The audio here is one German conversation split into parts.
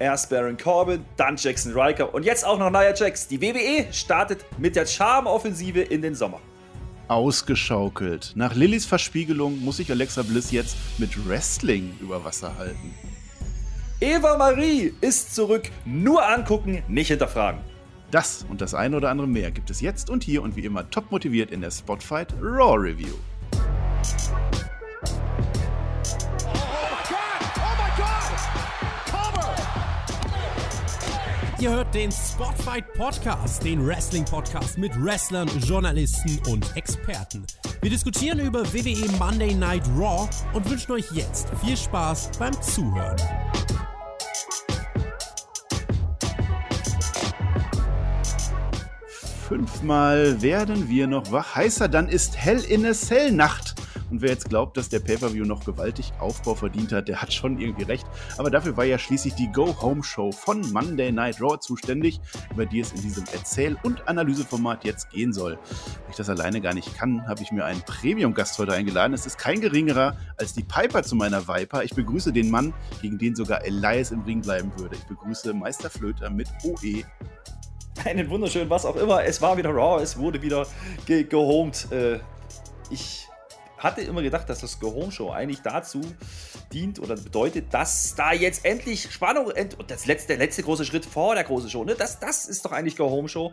Erst Baron Corbin, dann Jackson Riker und jetzt auch noch Nia Jax. Die WWE startet mit der Charmoffensive in den Sommer. Ausgeschaukelt. Nach Lillys Verspiegelung muss sich Alexa Bliss jetzt mit Wrestling über Wasser halten. Eva Marie ist zurück. Nur angucken, nicht hinterfragen. Das und das eine oder andere mehr gibt es jetzt und hier und wie immer top motiviert in der Spotfight Raw Review. Ihr hört den Spotfight Podcast, den Wrestling Podcast mit Wrestlern, Journalisten und Experten. Wir diskutieren über WWE Monday Night Raw und wünschen euch jetzt viel Spaß beim Zuhören. Fünfmal werden wir noch wach. Heißer, dann ist Hell in a Cell Nacht. Und wer jetzt glaubt, dass der Pay-Per-View noch gewaltig Aufbau verdient hat, der hat schon irgendwie recht. Aber dafür war ja schließlich die Go-Home-Show von Monday Night Raw zuständig, über die es in diesem Erzähl- und Analyseformat jetzt gehen soll. Weil ich das alleine gar nicht kann, habe ich mir einen Premium-Gast heute eingeladen. Es ist kein geringerer als die Piper zu meiner Viper. Ich begrüße den Mann, gegen den sogar Elias im Ring bleiben würde. Ich begrüße Meister Flöter mit OE einen wunderschönen was auch immer. Es war wieder Raw, es wurde wieder ge gehomt. Äh, ich hatte immer gedacht, dass das Go Home Show eigentlich dazu dient oder bedeutet, dass da jetzt endlich Spannung ent und das letzte, der letzte große Schritt vor der großen Show, ne? Das, das ist doch eigentlich Go Home Show.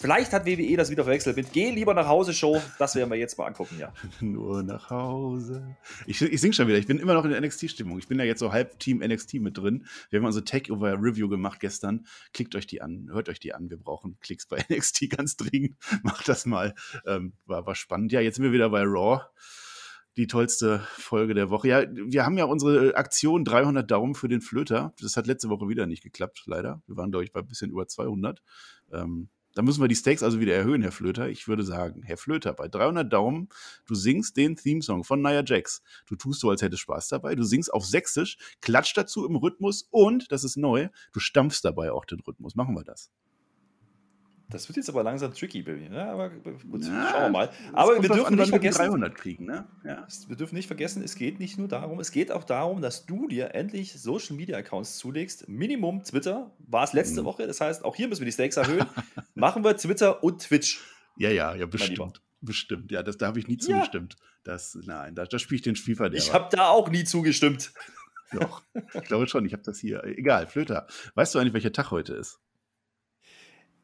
Vielleicht hat WWE das wieder verwechselt mit Geh lieber nach Hause Show. Das werden wir jetzt mal angucken, ja. Nur nach Hause. Ich, ich sing schon wieder. Ich bin immer noch in der NXT-Stimmung. Ich bin ja jetzt so halb Team NXT mit drin. Wir haben also Takeover-Review gemacht gestern. Klickt euch die an. Hört euch die an. Wir brauchen Klicks bei NXT ganz dringend. Macht das mal. Ähm, war, war spannend. Ja, jetzt sind wir wieder bei Raw die tollste Folge der Woche. Ja, wir haben ja unsere Aktion 300 Daumen für den Flöter. Das hat letzte Woche wieder nicht geklappt, leider. Wir waren, glaube ich, bei ein bisschen über 200. Ähm, da müssen wir die Stakes also wieder erhöhen, Herr Flöter. Ich würde sagen, Herr Flöter, bei 300 Daumen, du singst den Themesong von Nia Jax. Du tust so, als hättest Spaß dabei. Du singst auf Sächsisch, klatscht dazu im Rhythmus und, das ist neu, du stampfst dabei auch den Rhythmus. Machen wir das. Das wird jetzt aber langsam tricky, Baby. Ne? Aber gut, ja, schauen wir mal. Aber wir dürfen nicht vergessen, 300 kriegen, ne? Ja. Wir dürfen nicht vergessen, es geht nicht nur darum, es geht auch darum, dass du dir endlich Social Media Accounts zulegst. Minimum Twitter war es letzte mhm. Woche. Das heißt, auch hier müssen wir die Stakes erhöhen. Machen wir Twitter und Twitch. Ja, ja, ja, bestimmt. Bestimmt. Ja, das, da habe ich nie zugestimmt. Ja. Das, nein, da, da spiele ich den Spielverderber. Ich habe da auch nie zugestimmt. Doch, ich glaube schon, ich habe das hier. Egal, Flöter. Weißt du eigentlich, welcher Tag heute ist?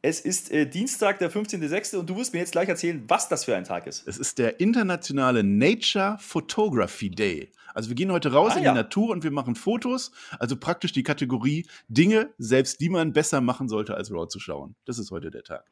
Es ist äh, Dienstag, der 15.06. und du wirst mir jetzt gleich erzählen, was das für ein Tag ist. Es ist der internationale Nature Photography Day. Also wir gehen heute raus ah, in ja. die Natur und wir machen Fotos. Also praktisch die Kategorie Dinge, selbst die man besser machen sollte, als Raw zu schauen. Das ist heute der Tag.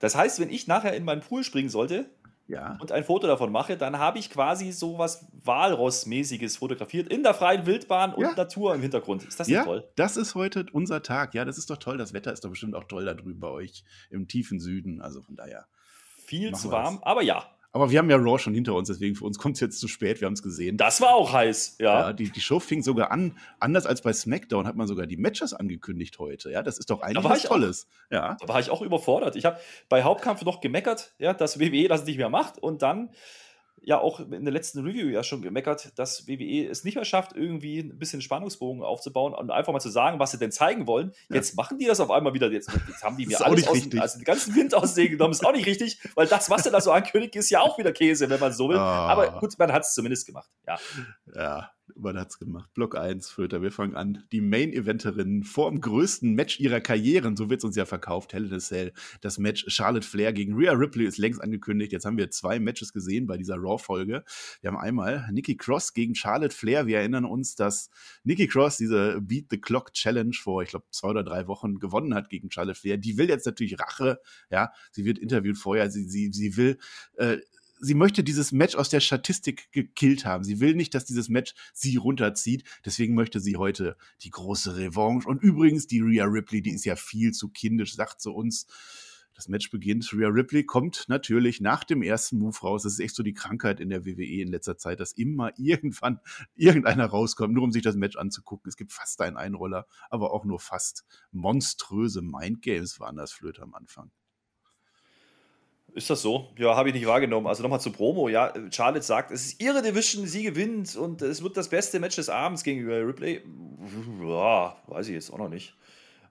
Das heißt, wenn ich nachher in meinen Pool springen sollte, ja. und ein Foto davon mache, dann habe ich quasi so was Walross-mäßiges fotografiert in der freien Wildbahn und ja. Natur im Hintergrund. Ist das nicht ja, toll? Das ist heute unser Tag. Ja, das ist doch toll. Das Wetter ist doch bestimmt auch toll da drüben bei euch im tiefen Süden. Also von daher. Viel zu warm, aber ja. Aber wir haben ja Raw schon hinter uns, deswegen für uns kommt es jetzt zu spät, wir haben es gesehen. Das war auch heiß, ja. ja die, die Show fing sogar an, anders als bei SmackDown hat man sogar die Matches angekündigt heute. Ja, das ist doch eigentlich was Tolles. Auch, ja. Da war ich auch überfordert. Ich habe bei Hauptkampf noch gemeckert, ja, dass WWE das nicht mehr macht und dann ja auch in der letzten Review ja schon gemeckert, dass WWE es nicht mehr schafft, irgendwie ein bisschen Spannungsbogen aufzubauen und einfach mal zu sagen, was sie denn zeigen wollen. Ja. Jetzt machen die das auf einmal wieder. Jetzt, jetzt haben die mir alles aus, also den ganzen Wind aus den genommen. Ist auch nicht richtig, weil das, was sie da so ankündigt, ist ja auch wieder Käse, wenn man so will. Oh. Aber gut, man hat es zumindest gemacht. Ja. Ja, man hat's gemacht. Block 1, Flöter, wir fangen an. Die Main-Eventerinnen vor dem größten Match ihrer Karrieren, so wird es uns ja verkauft, Hell in a Cell. Das Match Charlotte Flair gegen Rhea Ripley ist längst angekündigt. Jetzt haben wir zwei Matches gesehen bei dieser Raw-Folge. Wir haben einmal Nikki Cross gegen Charlotte Flair. Wir erinnern uns, dass Nikki Cross diese Beat the Clock Challenge vor, ich glaube, zwei oder drei Wochen gewonnen hat gegen Charlotte Flair. Die will jetzt natürlich Rache. Ja, sie wird interviewt vorher. Sie, sie, sie will äh, sie möchte dieses Match aus der Statistik gekillt haben. Sie will nicht, dass dieses Match sie runterzieht. Deswegen möchte sie heute die große Revanche. Und übrigens, die Rhea Ripley, die ist ja viel zu kindisch, sagt zu uns. Das Match beginnt. Rhea Ripley kommt natürlich nach dem ersten Move raus. Das ist echt so die Krankheit in der WWE in letzter Zeit, dass immer irgendwann irgendeiner rauskommt, nur um sich das Match anzugucken. Es gibt fast einen Einroller, aber auch nur fast monströse Mindgames waren das Flöte am Anfang. Ist das so? Ja, habe ich nicht wahrgenommen. Also nochmal zur Promo. Ja, Charlotte sagt, es ist ihre Division, sie gewinnt und es wird das beste Match des Abends gegenüber Ripley. Ja, weiß ich jetzt auch noch nicht.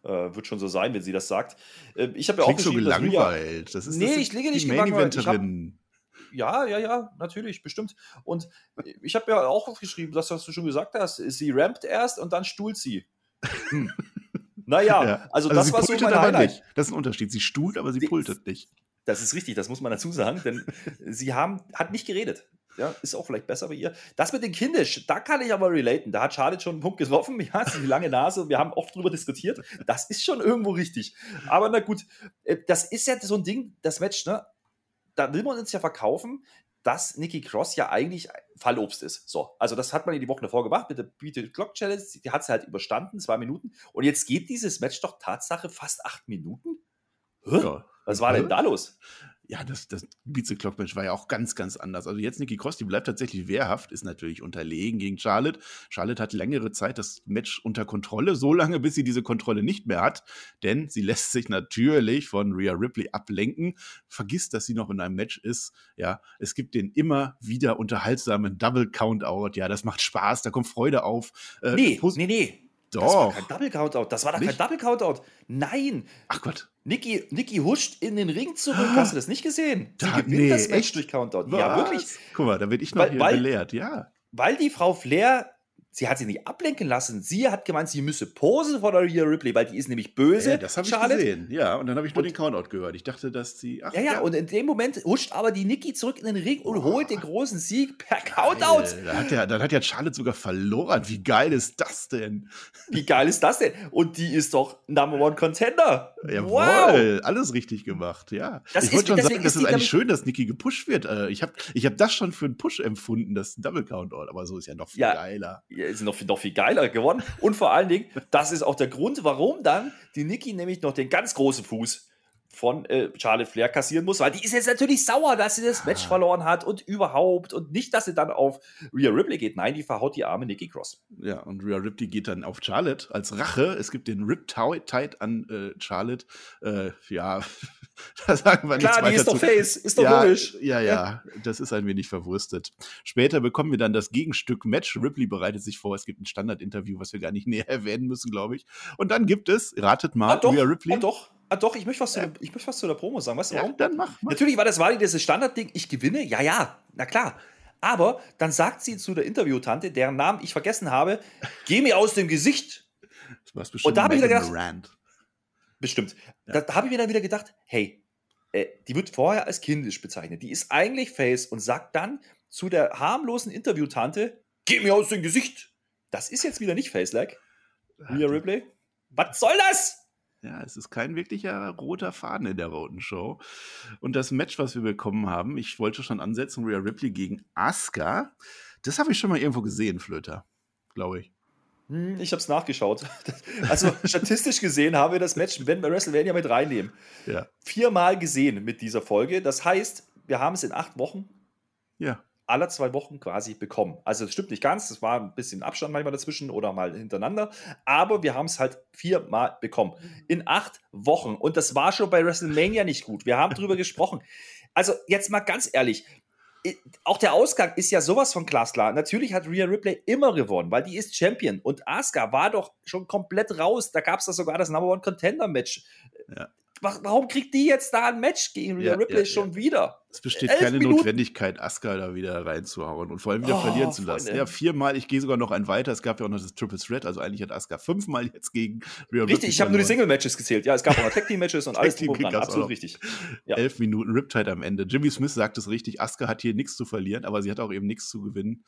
Äh, wird schon so sein, wenn sie das sagt. Äh, ich habe ja auch so gelangweilt. Das ist, nee, das ich liege nicht gelangweilt. Ich hab, ja, ja, ja, natürlich, bestimmt. Und ich habe ja auch aufgeschrieben, das, was du schon gesagt hast. Sie rampt erst und dann stuhlt sie. Hm. Naja, ja. also, also das war so mein Highlight. Nicht. Das ist ein Unterschied. Sie stuhlt, aber sie, sie pultet nicht. Das ist richtig, das muss man dazu sagen, denn sie haben, hat nicht geredet. Ja, ist auch vielleicht besser bei ihr. Das mit den Kindisch, da kann ich aber relaten. Da hat Charlotte schon einen Punkt getroffen. Ja, sie die lange Nase. Wir haben oft drüber diskutiert. Das ist schon irgendwo richtig. Aber na gut, äh, das ist ja so ein Ding, das Match, ne? Da will man uns ja verkaufen, dass Nikki Cross ja eigentlich Fallobst ist. So, also das hat man in die Woche davor gemacht mit der Beat Clock Challenge. Die hat sie halt überstanden, zwei Minuten. Und jetzt geht dieses Match doch Tatsache fast acht Minuten. Ja. Was war denn da los? Ja, das, das Beat the Clock Match war ja auch ganz, ganz anders. Also jetzt Nikki Cross, die bleibt tatsächlich wehrhaft, ist natürlich unterlegen gegen Charlotte. Charlotte hat längere Zeit das Match unter Kontrolle, so lange, bis sie diese Kontrolle nicht mehr hat. Denn sie lässt sich natürlich von Rhea Ripley ablenken, vergisst, dass sie noch in einem Match ist. Ja, es gibt den immer wieder unterhaltsamen Double Countout. Ja, das macht Spaß, da kommt Freude auf. Äh, nee, nee, nee. Doch. Das war kein Double Countout. Das war doch nicht? kein Double Countout. Nein. Ach Gott. Niki, Niki huscht in den Ring zurück. Hast du das nicht gesehen? Sie da, gewinnt nee, das Match echt? durch Countout. Was? Ja, wirklich. Guck mal, da werde ich noch weil, hier weil, belehrt. Ja. Weil die Frau Flair sie hat sich nicht ablenken lassen. Sie hat gemeint, sie müsse posen vor der Rhea Ripley, weil die ist nämlich böse. Ja, das habe ich gesehen. Ja, und dann habe ich nur und, den Countout gehört. Ich dachte, dass sie. Ach, ja, ja, ja, und in dem Moment huscht aber die Nikki zurück in den Ring und holt den großen Sieg per Countout. Dann hat, ja, dann hat ja Charlotte sogar verloren. Wie geil ist das denn? Wie geil ist das denn? Und die ist doch Number One Contender. Jawohl, wow. alles richtig gemacht, ja. Das ich wollte schon sagen, das ist eigentlich schön, dass Nikki gepusht wird. Äh, ich habe ich hab das schon für einen Push empfunden, das Double Countout, aber so ist ja noch viel ja, geiler. Ja, ist noch, noch viel geiler geworden. Und vor allen Dingen, das ist auch der Grund, warum dann die Nikki nämlich noch den ganz großen Fuß von äh, Charlotte Flair kassieren muss, weil die ist jetzt natürlich sauer, dass sie das Match ah. verloren hat und überhaupt und nicht, dass sie dann auf Rhea Ripley geht. Nein, die verhaut die arme Nikki Cross. Ja, und Rhea Ripley geht dann auf Charlotte als Rache. Es gibt den Rip Tide an äh, Charlotte. Äh, ja, da sagen wir Klar, nichts die ist doch Face, ist doch ja, logisch. Ja, ja, das ist ein wenig verwurstet. Später bekommen wir dann das Gegenstück Match. Ripley bereitet sich vor. Es gibt ein Standard-Interview, was wir gar nicht näher erwähnen müssen, glaube ich. Und dann gibt es, ratet mal, ah, doch, Rhea Ripley. Ah, doch Ah, doch, ich möchte was, zu, ich möchte was zu der Promo sagen. Weißt du ja, warum? Dann mach, mach. Natürlich war das war dieses Standardding, ich gewinne. Ja, ja, na klar. Aber dann sagt sie zu der Interviewtante, deren Namen ich vergessen habe, geh mir aus dem Gesicht. Das bestimmt Und da habe ich gedacht, Rand. Bestimmt. Ja. Da, habe ich mir dann wieder gedacht, hey, äh, die wird vorher als kindisch bezeichnet. Die ist eigentlich Face und sagt dann zu der harmlosen Interviewtante, geh mir aus dem Gesicht. Das ist jetzt wieder nicht Face-like. Mia Ripley. Was soll das? Ja, es ist kein wirklicher roter Faden in der roten Show. Und das Match, was wir bekommen haben, ich wollte schon ansetzen, Rhea Ripley gegen Asuka. Das habe ich schon mal irgendwo gesehen, Flöter, glaube ich. Hm, ich habe es nachgeschaut. Also statistisch gesehen haben wir das Match, wenn wir WrestleMania mit reinnehmen, ja. viermal gesehen mit dieser Folge. Das heißt, wir haben es in acht Wochen ja alle zwei Wochen quasi bekommen. Also das stimmt nicht ganz, es war ein bisschen Abstand manchmal dazwischen oder mal hintereinander, aber wir haben es halt viermal bekommen. In acht Wochen. Und das war schon bei WrestleMania nicht gut. Wir haben drüber gesprochen. Also jetzt mal ganz ehrlich, auch der Ausgang ist ja sowas von glasklar. Natürlich hat Rhea Ripley immer gewonnen, weil die ist Champion. Und Asuka war doch schon komplett raus. Da gab es da sogar das Number One Contender Match. Ja warum kriegt die jetzt da ein Match gegen Rhea ja, Ripley ja, schon ja. wieder? Es besteht Elf keine Minuten. Notwendigkeit, Asuka da wieder reinzuhauen und vor allem wieder oh, verlieren zu lassen. Freunde. Ja, viermal, ich gehe sogar noch ein weiter. Es gab ja auch noch das Triple Threat, also eigentlich hat Asuka fünfmal jetzt gegen Rhea Ripley. Richtig, ich habe nur die Single-Matches gezählt. Ja, es gab auch noch Tag-Team-Matches und alles drum Absolut richtig. Elf Minuten Riptide am Ende. Jimmy Smith sagt es richtig, Asuka hat hier nichts zu verlieren, aber sie hat auch eben nichts zu gewinnen.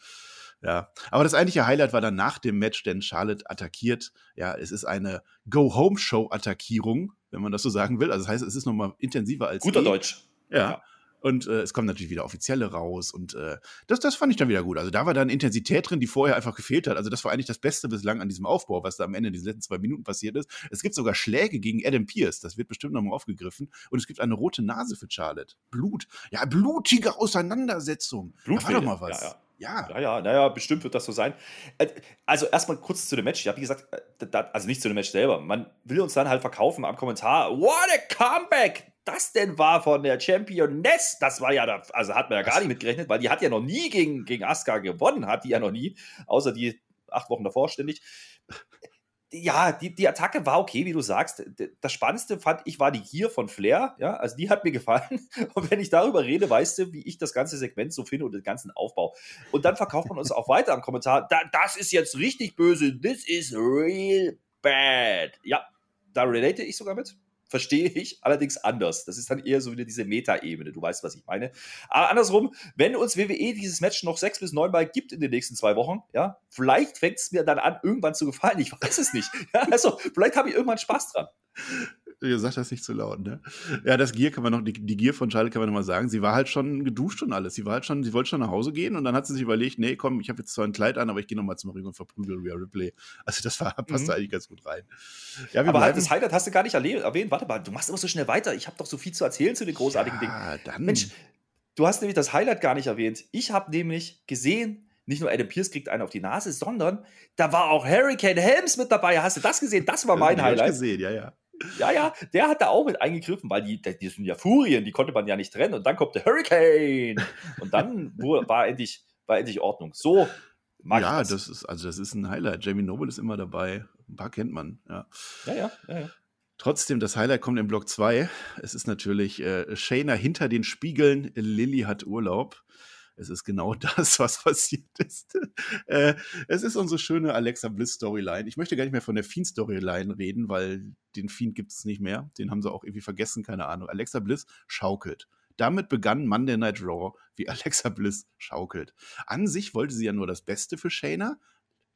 Ja, aber das eigentliche Highlight war dann nach dem Match, denn Charlotte attackiert. Ja, es ist eine Go-Home-Show-Attackierung, wenn man das so sagen will. Also das heißt, es ist nochmal intensiver als. Guter eh. Deutsch. Ja. ja. Und äh, es kommen natürlich wieder Offizielle raus und äh, das, das fand ich dann wieder gut. Also da war dann Intensität drin, die vorher einfach gefehlt hat. Also das war eigentlich das Beste bislang an diesem Aufbau, was da am Ende in diesen letzten zwei Minuten passiert ist. Es gibt sogar Schläge gegen Adam Pierce, das wird bestimmt nochmal aufgegriffen. Und es gibt eine rote Nase für Charlotte. Blut. Ja, blutige Auseinandersetzung. Blut. Da war doch mal was. Ja, ja. Ja. Ja, ja, naja, bestimmt wird das so sein. Äh, also erstmal kurz zu dem Match. Ich habe gesagt, äh, also nicht zu dem Match selber. Man will uns dann halt verkaufen am Kommentar. What a comeback! Das denn war von der Championess. Das war ja, da, also hat man ja gar nicht mitgerechnet, weil die hat ja noch nie gegen, gegen Asuka gewonnen, hat die ja noch nie, außer die acht Wochen davor ständig ja, die, die Attacke war okay, wie du sagst. Das Spannendste fand ich war die Gier von Flair. Ja, also die hat mir gefallen. Und wenn ich darüber rede, weißt du, wie ich das ganze Segment so finde und den ganzen Aufbau. Und dann verkauft man uns auch weiter am Kommentar. Da, das ist jetzt richtig böse. This is real bad. Ja, da relate ich sogar mit verstehe ich, allerdings anders. Das ist dann eher so wieder diese Meta-Ebene, du weißt, was ich meine. Aber andersrum, wenn uns WWE dieses Match noch sechs bis neun Mal gibt in den nächsten zwei Wochen, ja, vielleicht fängt es mir dann an, irgendwann zu gefallen. Ich weiß es nicht. Ja, also, vielleicht habe ich irgendwann Spaß dran. Ihr sagt das nicht zu laut, ne? Ja, das Gier kann man noch, die, die Gier von Charlotte kann man noch mal sagen. Sie war halt schon geduscht und alles. Sie war halt schon, sie wollte schon nach Hause gehen und dann hat sie sich überlegt, nee, komm, ich habe jetzt zwar ein Kleid an, aber ich gehe noch mal zum Ring und verprügel Rhea Ripley. Also das war, passt mhm. eigentlich ganz gut rein. Ja, aber halt das Highlight hast du gar nicht erwähnt. Warte mal, du machst immer so schnell weiter. Ich habe doch so viel zu erzählen zu den großartigen ja, Dingen. Dann. Mensch, du hast nämlich das Highlight gar nicht erwähnt. Ich habe nämlich gesehen, nicht nur Adam Pierce kriegt einen auf die Nase, sondern da war auch Hurricane Helms mit dabei. Hast du das gesehen? Das war mein ja, Highlight. Ich gesehen, ja, ja. Ja, ja, der hat da auch mit eingegriffen, weil die, die sind ja Furien, die konnte man ja nicht trennen. Und dann kommt der Hurricane. Und dann war endlich, war endlich Ordnung. So mag ja, ich das. das ist, also das ist ein Highlight. Jamie Noble ist immer dabei. Ein paar kennt man, ja. Ja, ja, ja, ja. Trotzdem, das Highlight kommt in Block 2. Es ist natürlich äh, Shayna hinter den Spiegeln. Lilly hat Urlaub. Es ist genau das, was passiert ist. äh, es ist unsere schöne Alexa Bliss Storyline. Ich möchte gar nicht mehr von der Fiend Storyline reden, weil den Fiend gibt es nicht mehr. Den haben sie auch irgendwie vergessen, keine Ahnung. Alexa Bliss schaukelt. Damit begann Monday Night Raw, wie Alexa Bliss schaukelt. An sich wollte sie ja nur das Beste für Shayna,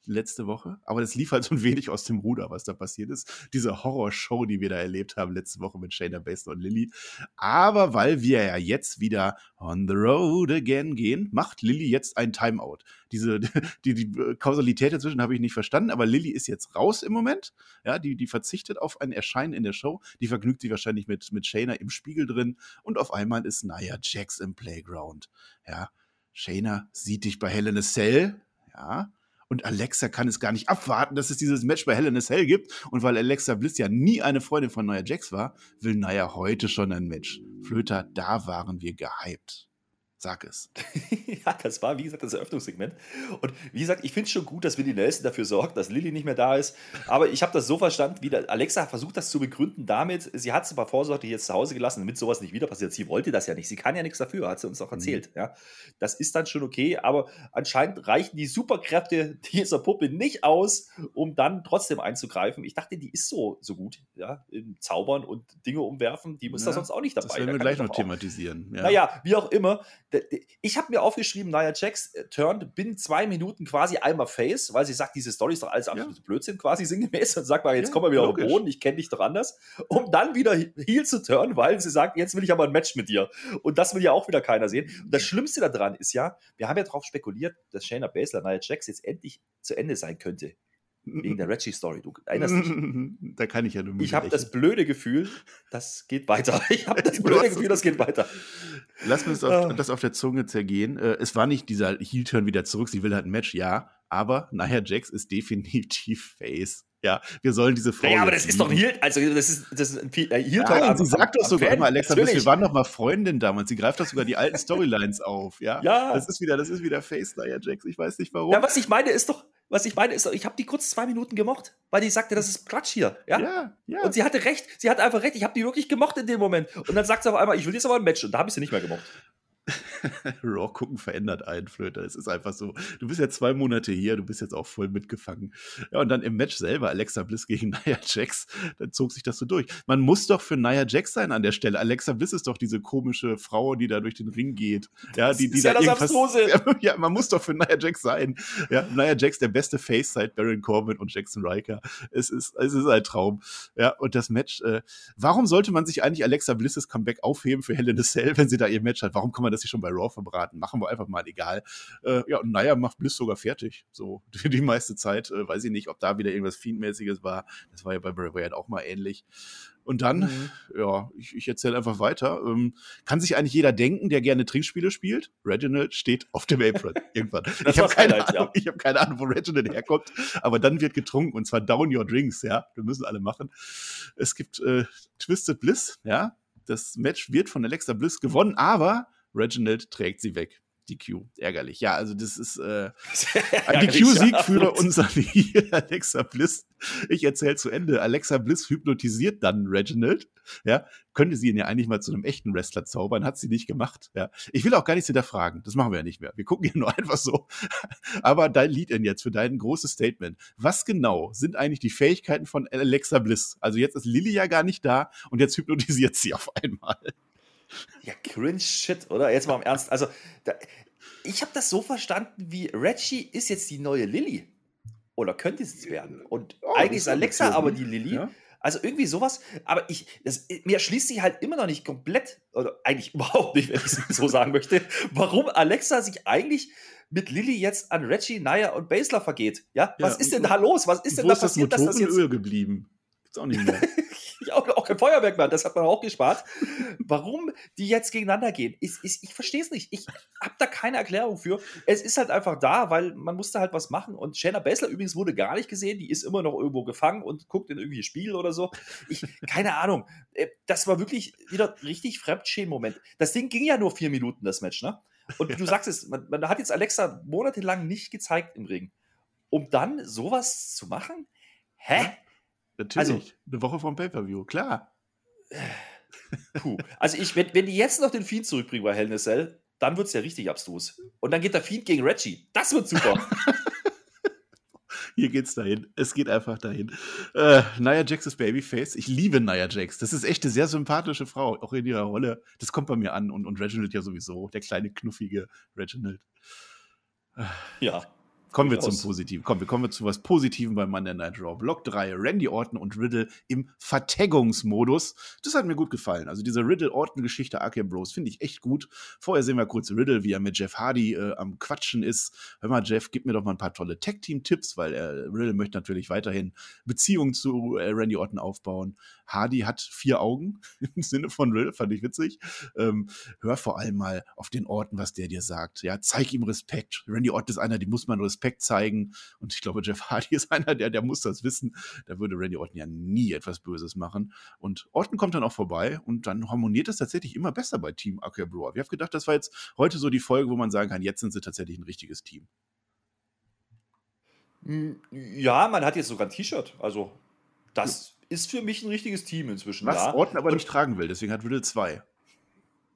letzte Woche. Aber das lief halt so ein wenig aus dem Ruder, was da passiert ist. Diese Horrorshow, die wir da erlebt haben letzte Woche mit Shayna Baszler und Lilly. Aber weil wir ja jetzt wieder on the road again gehen, macht Lilly jetzt ein Timeout. Diese, die, die Kausalität dazwischen habe ich nicht verstanden, aber Lilly ist jetzt raus im Moment. Ja, die, die verzichtet auf ein Erscheinen in der Show. Die vergnügt sich wahrscheinlich mit, mit Shayna im Spiegel drin. Und auf einmal ist Naya Jax im Playground. Ja, Shayna sieht dich bei a Cell. Ja, und Alexa kann es gar nicht abwarten, dass es dieses Match bei Hell in a Cell gibt. Und weil Alexa Bliss ja nie eine Freundin von Nia Jax war, will Nia heute schon ein Match. Flöter, da waren wir gehypt. Sag es. ja, das war, wie gesagt, das Eröffnungssegment. Und wie gesagt, ich finde es schon gut, dass Willi Nelson dafür sorgt, dass Lilly nicht mehr da ist. Aber ich habe das so verstanden, wie Alexa versucht, das zu begründen damit, sie hat es aber vorsorglich jetzt zu Hause gelassen, damit sowas nicht wieder passiert. Sie wollte das ja nicht. Sie kann ja nichts dafür, hat sie uns auch mhm. erzählt. Mhm. Ja, das ist dann schon okay, aber anscheinend reichen die Superkräfte dieser Puppe nicht aus, um dann trotzdem einzugreifen. Ich dachte, die ist so, so gut, ja, im Zaubern und Dinge umwerfen. Die muss ja, da sonst auch nicht dabei. Das werden wir gleich noch thematisieren. Ja. Naja, wie auch immer ich habe mir aufgeschrieben, Nia Jax äh, turned binnen zwei Minuten quasi einmal Face, weil sie sagt, diese Story ist doch alles absolut ja. Blödsinn quasi sinngemäß und sagt mal, jetzt ja, kommen wir wieder logisch. auf den Boden, ich kenne dich doch anders, um dann wieder Heal zu turnen, weil sie sagt, jetzt will ich aber ein Match mit dir. Und das will ja auch wieder keiner sehen. Und das Schlimmste daran ist ja, wir haben ja darauf spekuliert, dass Shayna Baszler Nia Jax jetzt endlich zu Ende sein könnte. Wegen der Reggie-Story. Du erinnerst dich? Da kann ich ja nur Ich habe das blöde Gefühl, das geht weiter. Ich habe das blöde Gefühl, das geht weiter. Lass mir das auf, ah. das auf der Zunge zergehen. Äh, es war nicht dieser Heel-Turn wieder zurück. Sie will halt ein Match, ja. Aber Nia Jax ist definitiv Face. Ja, wir sollen diese Frau. Ja, aber das ist doch Heel, also das ist, das ist ein Heel ja, und sie sagt doch sogar immer, Alexa, wir waren doch mal Freundin damals. Sie greift doch sogar die alten Storylines auf. Ja, ja. Das ist wieder, das ist wieder Face Nia Jax. Ich weiß nicht warum. Ja, was ich meine ist doch, was ich meine ist, ich habe die kurz zwei Minuten gemocht, weil die sagte, das ist Quatsch hier. Ja? ja, ja. Und sie hatte recht, sie hat einfach recht, ich habe die wirklich gemocht in dem Moment. Und dann sagt sie auf einmal, ich will jetzt aber ein Match. Und da habe ich sie nicht mehr gemocht. Raw gucken verändert einen, Flöter. Es ist einfach so. Du bist ja zwei Monate hier, du bist jetzt auch voll mitgefangen. Ja, und dann im Match selber, Alexa Bliss gegen Nia Jax, dann zog sich das so durch. Man muss doch für Nia Jax sein an der Stelle. Alexa Bliss ist doch diese komische Frau, die da durch den Ring geht. Ja, die, die da ja irgendwas. Ja, man muss doch für Nia Jax sein. Ja, Nia Jax, der beste Face seit Baron Corbin und Jackson Riker. Es ist, es ist ein Traum. Ja, und das Match, äh, warum sollte man sich eigentlich Alexa Blisses Comeback aufheben für Hell in a Cell, wenn sie da ihr Match hat? Warum kann man das nicht schon bei Raw verbraten. Machen wir einfach mal, egal. Äh, ja, und naja, macht Bliss sogar fertig. So, für die meiste Zeit. Äh, weiß ich nicht, ob da wieder irgendwas Fiendmäßiges war. Das war ja bei Bray Wyatt auch mal ähnlich. Und dann, mhm. ja, ich, ich erzähle einfach weiter. Ähm, kann sich eigentlich jeder denken, der gerne Trinkspiele spielt? Reginald steht auf dem Apron irgendwann. ich habe keine, Ahnung, ja. ich hab keine Ahnung, wo Reginald herkommt, aber dann wird getrunken und zwar down your drinks, ja. Wir müssen alle machen. Es gibt äh, Twisted Bliss, ja. Das Match wird von Alexa Bliss gewonnen, aber Reginald trägt sie weg. DQ. Ärgerlich. Ja, also das ist äh, ein DQ-Sieg für unseren hier, Alexa Bliss. Ich erzähle zu Ende. Alexa Bliss hypnotisiert dann Reginald. Ja, könnte sie ihn ja eigentlich mal zu einem echten Wrestler zaubern, hat sie nicht gemacht. Ja, ich will auch gar nichts hinterfragen. Das machen wir ja nicht mehr. Wir gucken ja nur einfach so. Aber dein Lied in jetzt für dein großes Statement. Was genau sind eigentlich die Fähigkeiten von Alexa Bliss? Also jetzt ist Lilly ja gar nicht da und jetzt hypnotisiert sie auf einmal. Ja, cringe Shit, oder? Jetzt mal im Ernst. Also, da, ich habe das so verstanden, wie Reggie ist jetzt die neue Lilly. Oder könnte es jetzt werden. Und oh, eigentlich ist Alexa aber die Lilly. Ja? Also irgendwie sowas. Aber ich, das, mir schließt sich halt immer noch nicht komplett, oder eigentlich überhaupt nicht, wenn ich es so sagen möchte, warum Alexa sich eigentlich mit Lilly jetzt an Reggie, Naya und Basler vergeht. Ja, was ja, ist denn da los? Was ist denn da passiert, das dass das jetzt geblieben? Gibt's auch nicht mehr. auch, auch kein Feuerwerk mehr, das hat man auch gespart. Warum die jetzt gegeneinander gehen, ist, ist, ich verstehe es nicht. Ich habe da keine Erklärung für. Es ist halt einfach da, weil man musste halt was machen. Und Shayna Baszler übrigens wurde gar nicht gesehen. Die ist immer noch irgendwo gefangen und guckt in irgendwie Spiel oder so. Ich, keine Ahnung. Äh, das war wirklich wieder richtig Fremdschämen-Moment. Das Ding ging ja nur vier Minuten, das Match, ne? Und ja. du sagst es, man, man hat jetzt Alexa monatelang nicht gezeigt im Ring. Um dann sowas zu machen? Hä? Natürlich. Also, eine Woche vom Pay-Per-View, klar. Puh. Also, ich, wenn, wenn die jetzt noch den Fiend zurückbringen bei Hell in a Cell, dann wird es ja richtig abstrus. Und dann geht der Fiend gegen Reggie. Das wird super. Hier geht's dahin. Es geht einfach dahin. Äh, Nia Jax ist Babyface. Ich liebe Nia Jax. Das ist echt eine sehr sympathische Frau, auch in ihrer Rolle. Das kommt bei mir an. Und, und Reginald ja sowieso. Der kleine, knuffige Reginald. Ja. Kommen wir zum Positiven. Kommen wir kommen zu was Positivem bei Monday Night Raw. Block 3, Randy Orton und Riddle im Vertaggungsmodus. Das hat mir gut gefallen. Also diese Riddle-Orton-Geschichte AK Bros finde ich echt gut. Vorher sehen wir kurz Riddle, wie er mit Jeff Hardy äh, am Quatschen ist. Hör mal, Jeff, gib mir doch mal ein paar tolle Tag-Team-Tipps, weil äh, Riddle möchte natürlich weiterhin Beziehungen zu äh, Randy Orton aufbauen. Hardy hat vier Augen im Sinne von Riddle, fand ich witzig. Ähm, hör vor allem mal auf den Orten, was der dir sagt. Ja, zeig ihm Respekt. Randy Orton ist einer, dem muss man Respekt zeigen. Und ich glaube, Jeff Hardy ist einer, der, der muss das wissen. Da würde Randy Orton ja nie etwas Böses machen. Und Orton kommt dann auch vorbei und dann harmoniert es tatsächlich immer besser bei Team Akira Brewer. Wir haben gedacht, das war jetzt heute so die Folge, wo man sagen kann, jetzt sind sie tatsächlich ein richtiges Team. Hm, ja, man hat jetzt sogar ein T-Shirt. Also, das. Ist für mich ein richtiges Team inzwischen. Was Orton aber und nicht tragen will, deswegen hat Riddle zwei.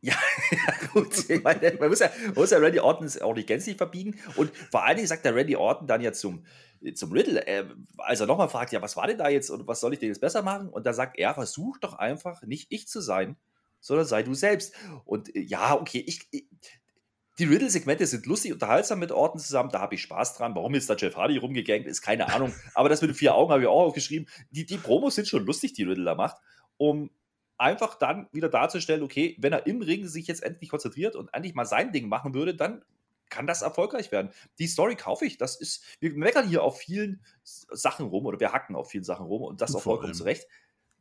Ja, ja, gut. Ich meine, man muss ja, man muss ja Randy Orton auch nicht gänzlich verbiegen. Und vor allen Dingen sagt der Randy Orton dann ja zum, zum Riddle, äh, als er nochmal fragt, ja, was war denn da jetzt und was soll ich denn jetzt besser machen? Und da sagt er, versuch doch einfach nicht ich zu sein, sondern sei du selbst. Und äh, ja, okay, ich, ich die Riddle-Segmente sind lustig, unterhaltsam mit Orton zusammen, da habe ich Spaß dran. Warum jetzt da Jeff Hardy rumgegangt ist, keine Ahnung. Aber das mit den vier Augen habe ich auch aufgeschrieben. Die, die Promos sind schon lustig, die Riddle da macht. Um einfach dann wieder darzustellen, okay, wenn er im Ring sich jetzt endlich konzentriert und endlich mal sein Ding machen würde, dann kann das erfolgreich werden. Die Story kaufe ich. Das ist, wir meckern hier auf vielen Sachen rum oder wir hacken auf vielen Sachen rum und das auch vollkommen zu Recht.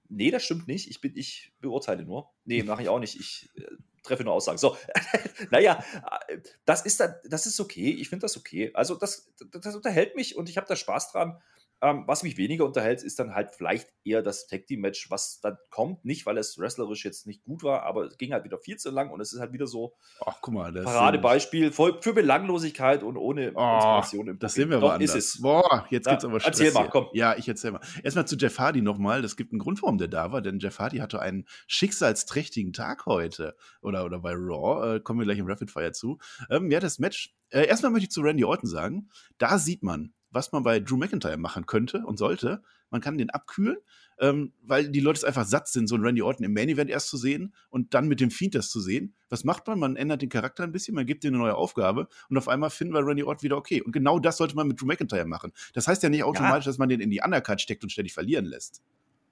Nee, das stimmt nicht. Ich bin, ich beurteile nur. Nee, mache ich auch nicht. Ich äh, treffe nur Aussagen. So, naja, äh, das ist das ist okay. Ich finde das okay. Also, das, das unterhält mich und ich habe da Spaß dran. Ähm, was mich weniger unterhält, ist dann halt vielleicht eher das Tag Team Match, was dann kommt. Nicht, weil es wrestlerisch jetzt nicht gut war, aber es ging halt wieder viel zu lang und es ist halt wieder so Ach, guck mal, das Paradebeispiel für Belanglosigkeit und ohne oh, Inspiration im Das sehen wir Doch, ist es. Boah, jetzt ja, gibt's aber Stress Erzähl mal, hier. komm. Ja, ich erzähl mal. Erstmal zu Jeff Hardy nochmal. Das gibt einen Grund, warum der da war, denn Jeff Hardy hatte einen schicksalsträchtigen Tag heute. Oder, oder bei Raw. Äh, kommen wir gleich im Rapid Fire zu. Ähm, ja, das Match. Äh, erstmal möchte ich zu Randy Orton sagen, da sieht man, was man bei Drew McIntyre machen könnte und sollte. Man kann den abkühlen, ähm, weil die Leute es einfach satt sind, so einen Randy Orton im Main Event erst zu sehen und dann mit dem Fiend das zu sehen. Was macht man? Man ändert den Charakter ein bisschen, man gibt ihm eine neue Aufgabe und auf einmal finden wir Randy Orton wieder okay. Und genau das sollte man mit Drew McIntyre machen. Das heißt ja nicht automatisch, ja. dass man den in die Undercard steckt und ständig verlieren lässt.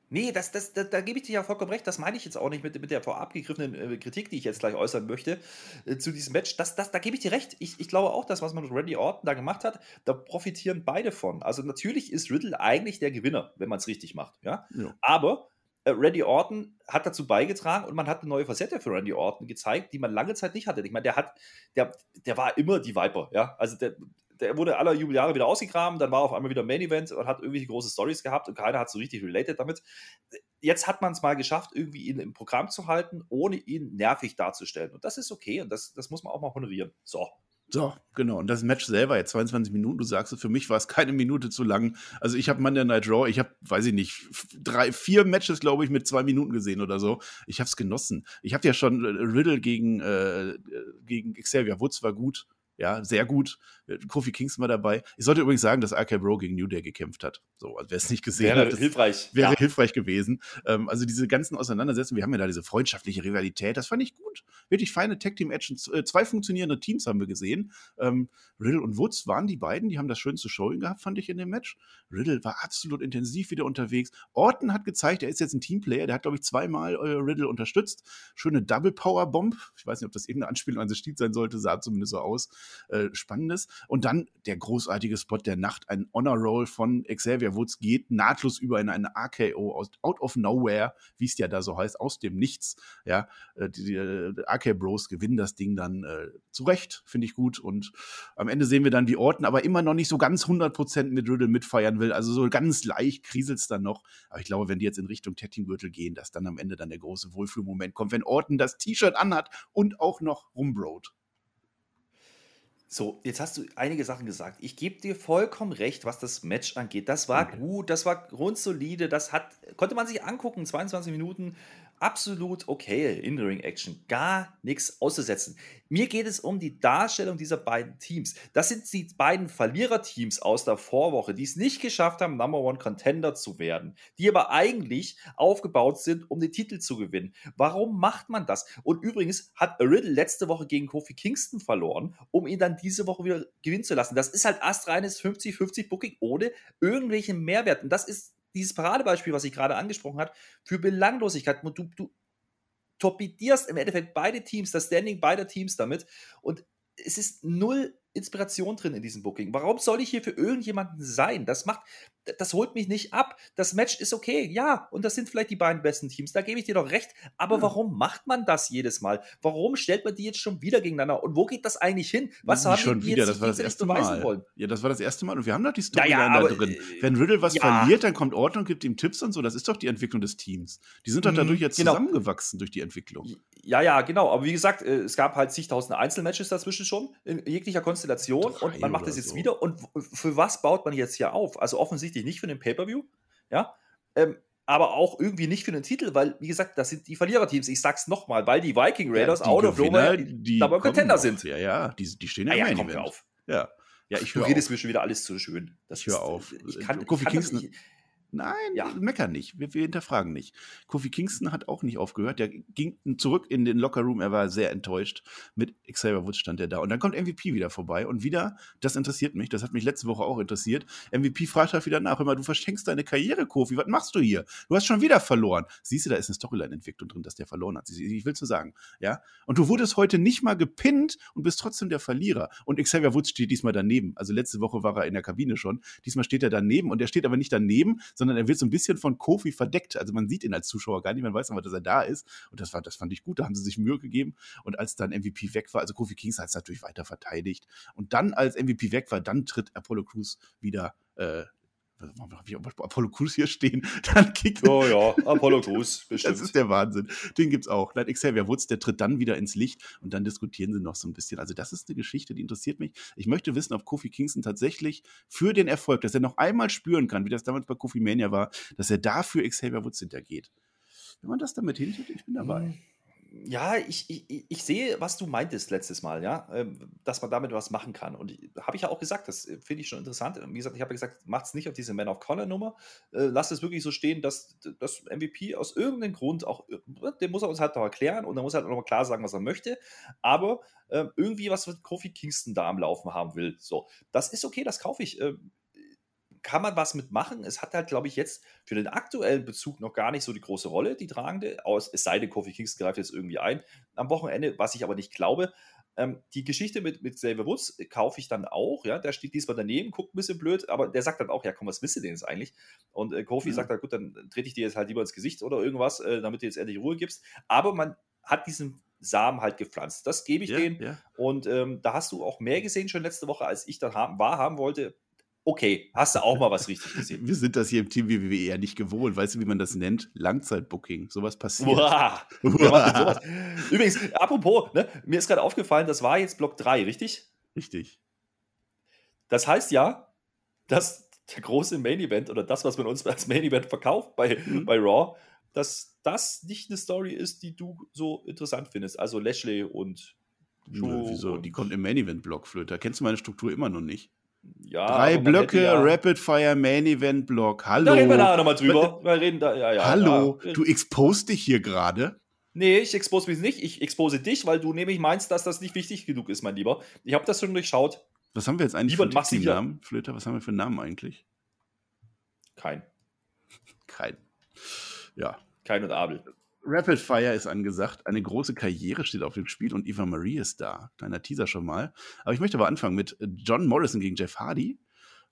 Nee, das, das, da, da gebe ich dir ja vollkommen recht. Das meine ich jetzt auch nicht mit, mit der vorab gegriffenen äh, Kritik, die ich jetzt gleich äußern möchte äh, zu diesem Match. Das, das, da gebe ich dir recht. Ich, ich glaube auch, das, was man mit Randy Orton da gemacht hat, da profitieren beide von. Also natürlich ist Riddle eigentlich der Gewinner, wenn man es richtig macht. Ja? ja. Aber äh, Randy Orton hat dazu beigetragen und man hat eine neue Facette für Randy Orton gezeigt, die man lange Zeit nicht hatte. Ich meine, der hat, der, der war immer die Viper, ja. Also der, der wurde aller Jubeljahre wieder ausgegraben, dann war auf einmal wieder Main Event und hat irgendwelche große Stories gehabt und keiner hat so richtig related damit. Jetzt hat man es mal geschafft, irgendwie ihn im Programm zu halten, ohne ihn nervig darzustellen. Und das ist okay und das, das muss man auch mal honorieren. So. So, genau. Und das Match selber, jetzt 22 Minuten, du sagst für mich war es keine Minute zu lang. Also ich habe Monday Night Raw, ich habe, weiß ich nicht, drei, vier Matches, glaube ich, mit zwei Minuten gesehen oder so. Ich habe es genossen. Ich habe ja schon äh, Riddle gegen, äh, äh, gegen Xavier Woods war gut. Ja, sehr gut. Kofi Kingston war dabei. Ich sollte übrigens sagen, dass RK Bro gegen New Day gekämpft hat. So, also wer es nicht gesehen wäre hat, hilfreich. wäre ja. hilfreich gewesen. Ähm, also diese ganzen Auseinandersetzungen, wir haben ja da diese freundschaftliche Rivalität, das fand ich gut. Wirklich feine Tag Team Action. Äh, zwei funktionierende Teams haben wir gesehen. Ähm, Riddle und Woods waren die beiden, die haben das schönste Showing gehabt, fand ich in dem Match. Riddle war absolut intensiv wieder unterwegs. Orton hat gezeigt, er ist jetzt ein Teamplayer, der hat, glaube ich, zweimal äh, Riddle unterstützt. Schöne Double Power Bomb. Ich weiß nicht, ob das irgendeine Anspielung an das Stil sein sollte, sah zumindest so aus. Äh, Spannendes. Und dann der großartige Spot der Nacht, ein Honor Roll von Xavier Woods geht nahtlos über in eine AKO aus, out of nowhere, wie es ja da so heißt, aus dem Nichts. Ja, äh, die, die äh, AK Bros gewinnen das Ding dann äh, zurecht, finde ich gut. Und am Ende sehen wir dann, wie Orton aber immer noch nicht so ganz 100% mit Riddle mitfeiern will. Also so ganz leicht kriselt es dann noch. Aber ich glaube, wenn die jetzt in Richtung Tettingürtel gehen, dass dann am Ende dann der große Wohlfühlmoment kommt, wenn Orton das T-Shirt anhat und auch noch rumbrot. So, jetzt hast du einige Sachen gesagt. Ich gebe dir vollkommen recht, was das Match angeht. Das war okay. gut, das war grundsolide, das hat, konnte man sich angucken, 22 Minuten absolut okay In-Ring-Action. Gar nichts auszusetzen. Mir geht es um die Darstellung dieser beiden Teams. Das sind die beiden Verliererteams aus der Vorwoche, die es nicht geschafft haben, Number One Contender zu werden, die aber eigentlich aufgebaut sind, um den Titel zu gewinnen. Warum macht man das? Und übrigens hat Riddle letzte Woche gegen Kofi Kingston verloren, um ihn dann diese Woche wieder gewinnen zu lassen. Das ist halt astreines 50-50 Booking ohne irgendwelchen Mehrwert. Und das ist dieses Paradebeispiel, was ich gerade angesprochen habe, für Belanglosigkeit. Du, du torpedierst im Endeffekt beide Teams, das Standing beider Teams damit. Und es ist null Inspiration drin in diesem Booking. Warum soll ich hier für irgendjemanden sein? Das macht, das holt mich nicht ab. Das Match ist okay, ja, und das sind vielleicht die beiden besten Teams, da gebe ich dir doch recht. Aber ja. warum macht man das jedes Mal? Warum stellt man die jetzt schon wieder gegeneinander? Und wo geht das eigentlich hin? Was haben schon die wieder? Jetzt das war das erste Mal. Wollen? Ja, das war das erste Mal und wir haben doch die Storyline ja, ja, da drin. Äh, Wenn Riddle was verliert, dann kommt Orton und gibt ihm Tipps und so. Das ist doch die Entwicklung des Teams. Die sind doch mhm, dadurch jetzt genau. zusammengewachsen durch die Entwicklung. Ja, ja, genau. Aber wie gesagt, äh, es gab halt zigtausende Einzelmatches dazwischen schon in jeglicher Konstellation Drei und man macht das jetzt so. wieder. Und für was baut man jetzt hier auf? Also offensichtlich nicht für den Pay-Per-View, ja, ähm, aber auch irgendwie nicht für den Titel, weil, wie gesagt, das sind die Verliererteams. Ich sag's nochmal, weil die Viking Raiders ja, out of nowhere die dabei Contender sind. Ja, ja, die, die stehen ja, ja, ja komm, auf. Ja. Ja, ich höre Du redest mir schon wieder alles zu schön. Das ich höre auf. Ich kann, Kofi ich Kingston, nicht, Nein, ja. meckern nicht. Wir, wir, hinterfragen nicht. Kofi Kingston hat auch nicht aufgehört. Der ging zurück in den Lockerroom. Er war sehr enttäuscht. Mit Xavier Woods stand er da. Und dann kommt MVP wieder vorbei. Und wieder, das interessiert mich, das hat mich letzte Woche auch interessiert. MVP fragt halt wieder nach, immer, du verschenkst deine Karriere, Kofi. Was machst du hier? Du hast schon wieder verloren. Siehst du, da ist eine Storyline-Entwicklung drin, dass der verloren hat. Ich will zu sagen. Ja. Und du wurdest heute nicht mal gepinnt und bist trotzdem der Verlierer. Und Xavier Woods steht diesmal daneben. Also letzte Woche war er in der Kabine schon. Diesmal steht er daneben. Und er steht aber nicht daneben, sondern er wird so ein bisschen von Kofi verdeckt. Also man sieht ihn als Zuschauer gar nicht, man weiß aber, dass er da ist. Und das, war, das fand ich gut, da haben sie sich Mühe gegeben. Und als dann MVP weg war, also Kofi Kings hat es natürlich weiter verteidigt. Und dann, als MVP weg war, dann tritt Apollo Crews wieder äh, habe ich Apollo Crews hier stehen, dann kickt. Oh ja, Apollo Crews, bestimmt. Das ist der Wahnsinn. Den gibt es auch. Nein, Xavier Woods, der tritt dann wieder ins Licht und dann diskutieren sie noch so ein bisschen. Also, das ist eine Geschichte, die interessiert mich. Ich möchte wissen, ob Kofi Kingston tatsächlich für den Erfolg, dass er noch einmal spüren kann, wie das damals bei Kofi Mania war, dass er dafür Xavier Woods hintergeht. Wenn man das damit hinkriegt, ich bin dabei. Mhm ja, ich, ich, ich sehe, was du meintest letztes Mal, ja, ähm, dass man damit was machen kann. Und habe ich ja auch gesagt, das äh, finde ich schon interessant. Wie gesagt, ich habe ja gesagt, macht es nicht auf diese Man of Color Nummer. Äh, lasst es wirklich so stehen, dass das MVP aus irgendeinem Grund auch, äh, den muss er uns halt noch erklären und dann muss er halt auch noch mal klar sagen, was er möchte. Aber äh, irgendwie was mit Kofi Kingston da am Laufen haben will. So, das ist okay, das kaufe ich. Äh, kann man was mitmachen. Es hat halt, glaube ich, jetzt für den aktuellen Bezug noch gar nicht so die große Rolle, die tragende. Aus, es sei denn, Kofi Kingston greift jetzt irgendwie ein am Wochenende, was ich aber nicht glaube. Ähm, die Geschichte mit, mit Xavier Woods kaufe ich dann auch. Ja, der steht diesmal daneben, guckt ein bisschen blöd, aber der sagt dann auch, ja, komm, was wisst ihr denn jetzt eigentlich? Und äh, Kofi ja. sagt dann, gut, dann trete ich dir jetzt halt lieber ins Gesicht oder irgendwas, äh, damit du jetzt endlich Ruhe gibst. Aber man hat diesen Samen halt gepflanzt. Das gebe ich ja, denen. Ja. Und ähm, da hast du auch mehr gesehen schon letzte Woche, als ich da haben, wahr haben wollte. Okay, hast du auch mal was richtig gesehen. Wir sind das hier im Team WWE eher nicht gewohnt. Weißt du, wie man das nennt? Langzeitbooking. Sowas passiert. Uah, sowas. Übrigens, apropos, ne, mir ist gerade aufgefallen, das war jetzt Block 3, richtig? Richtig. Das heißt ja, dass der große Main Event oder das, was man uns als Main Event verkauft bei, mhm. bei Raw, dass das nicht eine Story ist, die du so interessant findest. Also Lashley und Joe. Wieso? Die kommt im Main Event Block, Flöter. Kennst du meine Struktur immer noch nicht? Ja, Drei Blöcke, ja Rapid Fire Main Event Block. Hallo. Da reden wir nachher nochmal drüber. Wir reden da, ja, ja, Hallo, ja. du expost dich hier gerade. Nee, ich expose mich nicht. Ich expose dich, weil du nämlich meinst, dass das nicht wichtig genug ist, mein Lieber. Ich habe das schon durchschaut. Was haben wir jetzt eigentlich Lieber für einen Namen, Flöter? Was haben wir für einen Namen eigentlich? Kein. Kein. Ja. Kein und Abel. Rapid Fire ist angesagt. Eine große Karriere steht auf dem Spiel und Eva Marie ist da. Kleiner Teaser schon mal. Aber ich möchte aber anfangen mit John Morrison gegen Jeff Hardy.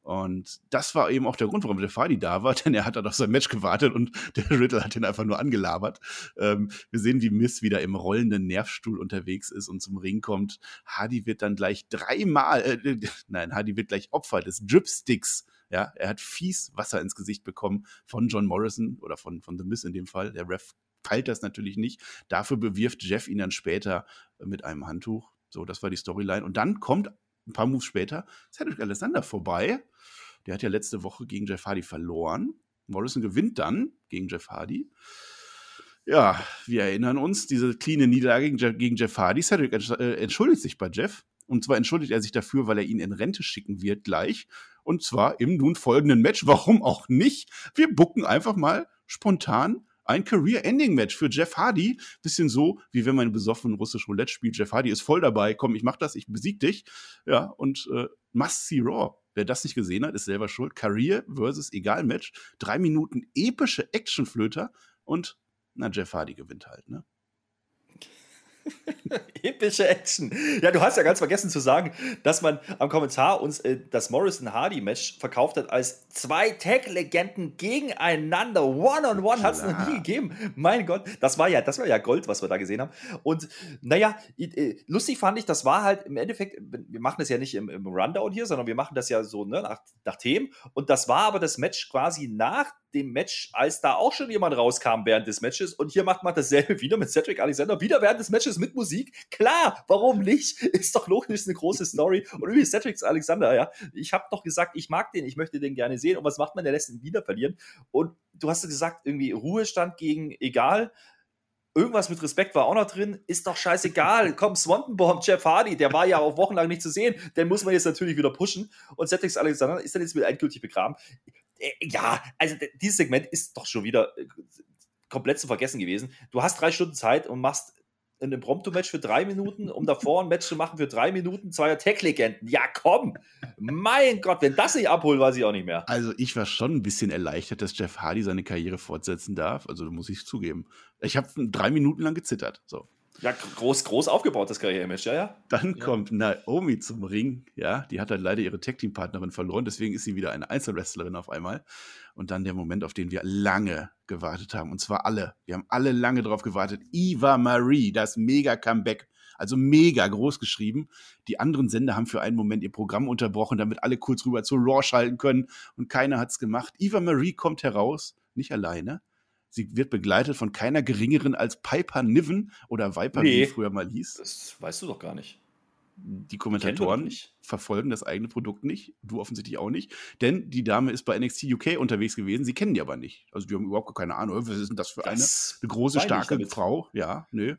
Und das war eben auch der Grund, warum Jeff Hardy da war, denn er hat dann auf sein Match gewartet und der Riddle hat ihn einfach nur angelabert. Ähm, wir sehen, wie Miss wieder im rollenden Nervstuhl unterwegs ist und zum Ring kommt. Hardy wird dann gleich dreimal, äh, nein, Hardy wird gleich Opfer des Dripsticks. Ja, er hat fies Wasser ins Gesicht bekommen von John Morrison oder von, von The Miss in dem Fall. Der Ref teilt das natürlich nicht. Dafür bewirft Jeff ihn dann später mit einem Handtuch. So, das war die Storyline. Und dann kommt ein paar Moves später Cedric Alexander vorbei. Der hat ja letzte Woche gegen Jeff Hardy verloren. Morrison gewinnt dann gegen Jeff Hardy. Ja, wir erinnern uns, diese cleane Niederlage gegen Jeff, gegen Jeff Hardy. Cedric äh, entschuldigt sich bei Jeff. Und zwar entschuldigt er sich dafür, weil er ihn in Rente schicken wird gleich. Und zwar im nun folgenden Match. Warum auch nicht? Wir bucken einfach mal spontan ein Career-Ending-Match für Jeff Hardy. Bisschen so, wie wenn man besoffen russisch Roulette spielt. Jeff Hardy ist voll dabei. Komm, ich mach das, ich besieg dich. Ja, und äh, must see Raw. Wer das nicht gesehen hat, ist selber schuld. Career versus Egal-Match. Drei Minuten epische Actionflöter und na, Jeff Hardy gewinnt halt, ne? Epische Action. Ja, du hast ja ganz vergessen zu sagen, dass man am Kommentar uns äh, das Morrison-Hardy-Match verkauft hat als zwei Tag-Legenden gegeneinander. One-on-one -on -one hat es noch nie gegeben. Mein Gott, das war ja, das war ja Gold, was wir da gesehen haben. Und naja, äh, lustig fand ich, das war halt im Endeffekt, wir machen das ja nicht im, im Rundown hier, sondern wir machen das ja so ne, nach, nach Themen. Und das war aber das Match quasi nach dem Match, als da auch schon jemand rauskam während des Matches. Und hier macht man dasselbe wieder mit Cedric Alexander, wieder während des Matches mit Musik. Klar, warum nicht? Ist doch logisch, eine große Story. Und übrigens, Cedric Alexander, ja, ich habe doch gesagt, ich mag den, ich möchte den gerne sehen. Und was macht man? Der lässt ihn wieder verlieren. Und du hast gesagt, irgendwie Ruhestand gegen egal. Irgendwas mit Respekt war auch noch drin. Ist doch scheißegal. Komm, Swanton Bomb, Jeff Hardy, der war ja auch wochenlang nicht zu sehen. Den muss man jetzt natürlich wieder pushen. Und Cedric Alexander ist dann jetzt wieder endgültig begraben. Äh, ja, also dieses Segment ist doch schon wieder äh, komplett zu vergessen gewesen. Du hast drei Stunden Zeit und machst ein Impromptu-Match für drei Minuten, um davor ein Match zu machen für drei Minuten, zweier Tech-Legenden. Ja, komm! Mein Gott, wenn das nicht abholt, weiß ich auch nicht mehr. Also, ich war schon ein bisschen erleichtert, dass Jeff Hardy seine Karriere fortsetzen darf. Also, muss ich zugeben. Ich habe drei Minuten lang gezittert. So. Ja, groß, groß aufgebaut, das Karriere-Image, ja, ja. Dann ja. kommt Naomi zum Ring, ja. Die hat dann leider ihre Tag-Team-Partnerin verloren, deswegen ist sie wieder eine Einzelwrestlerin auf einmal. Und dann der Moment, auf den wir lange gewartet haben. Und zwar alle. Wir haben alle lange drauf gewartet. Eva Marie, das Mega-Comeback. Also mega groß geschrieben. Die anderen Sender haben für einen Moment ihr Programm unterbrochen, damit alle kurz rüber zu Raw schalten können. Und keiner hat's gemacht. Eva Marie kommt heraus, nicht alleine Sie wird begleitet von keiner geringeren als Piper Niven oder Viper, nee, wie früher mal hieß. Das weißt du doch gar nicht. Die Kommentatoren verfolgen das eigene Produkt nicht, du offensichtlich auch nicht, denn die Dame ist bei NXT UK unterwegs gewesen, sie kennen die aber nicht. Also die haben überhaupt keine Ahnung, was ist denn das für das eine? Eine große, starke Frau, ja, nö.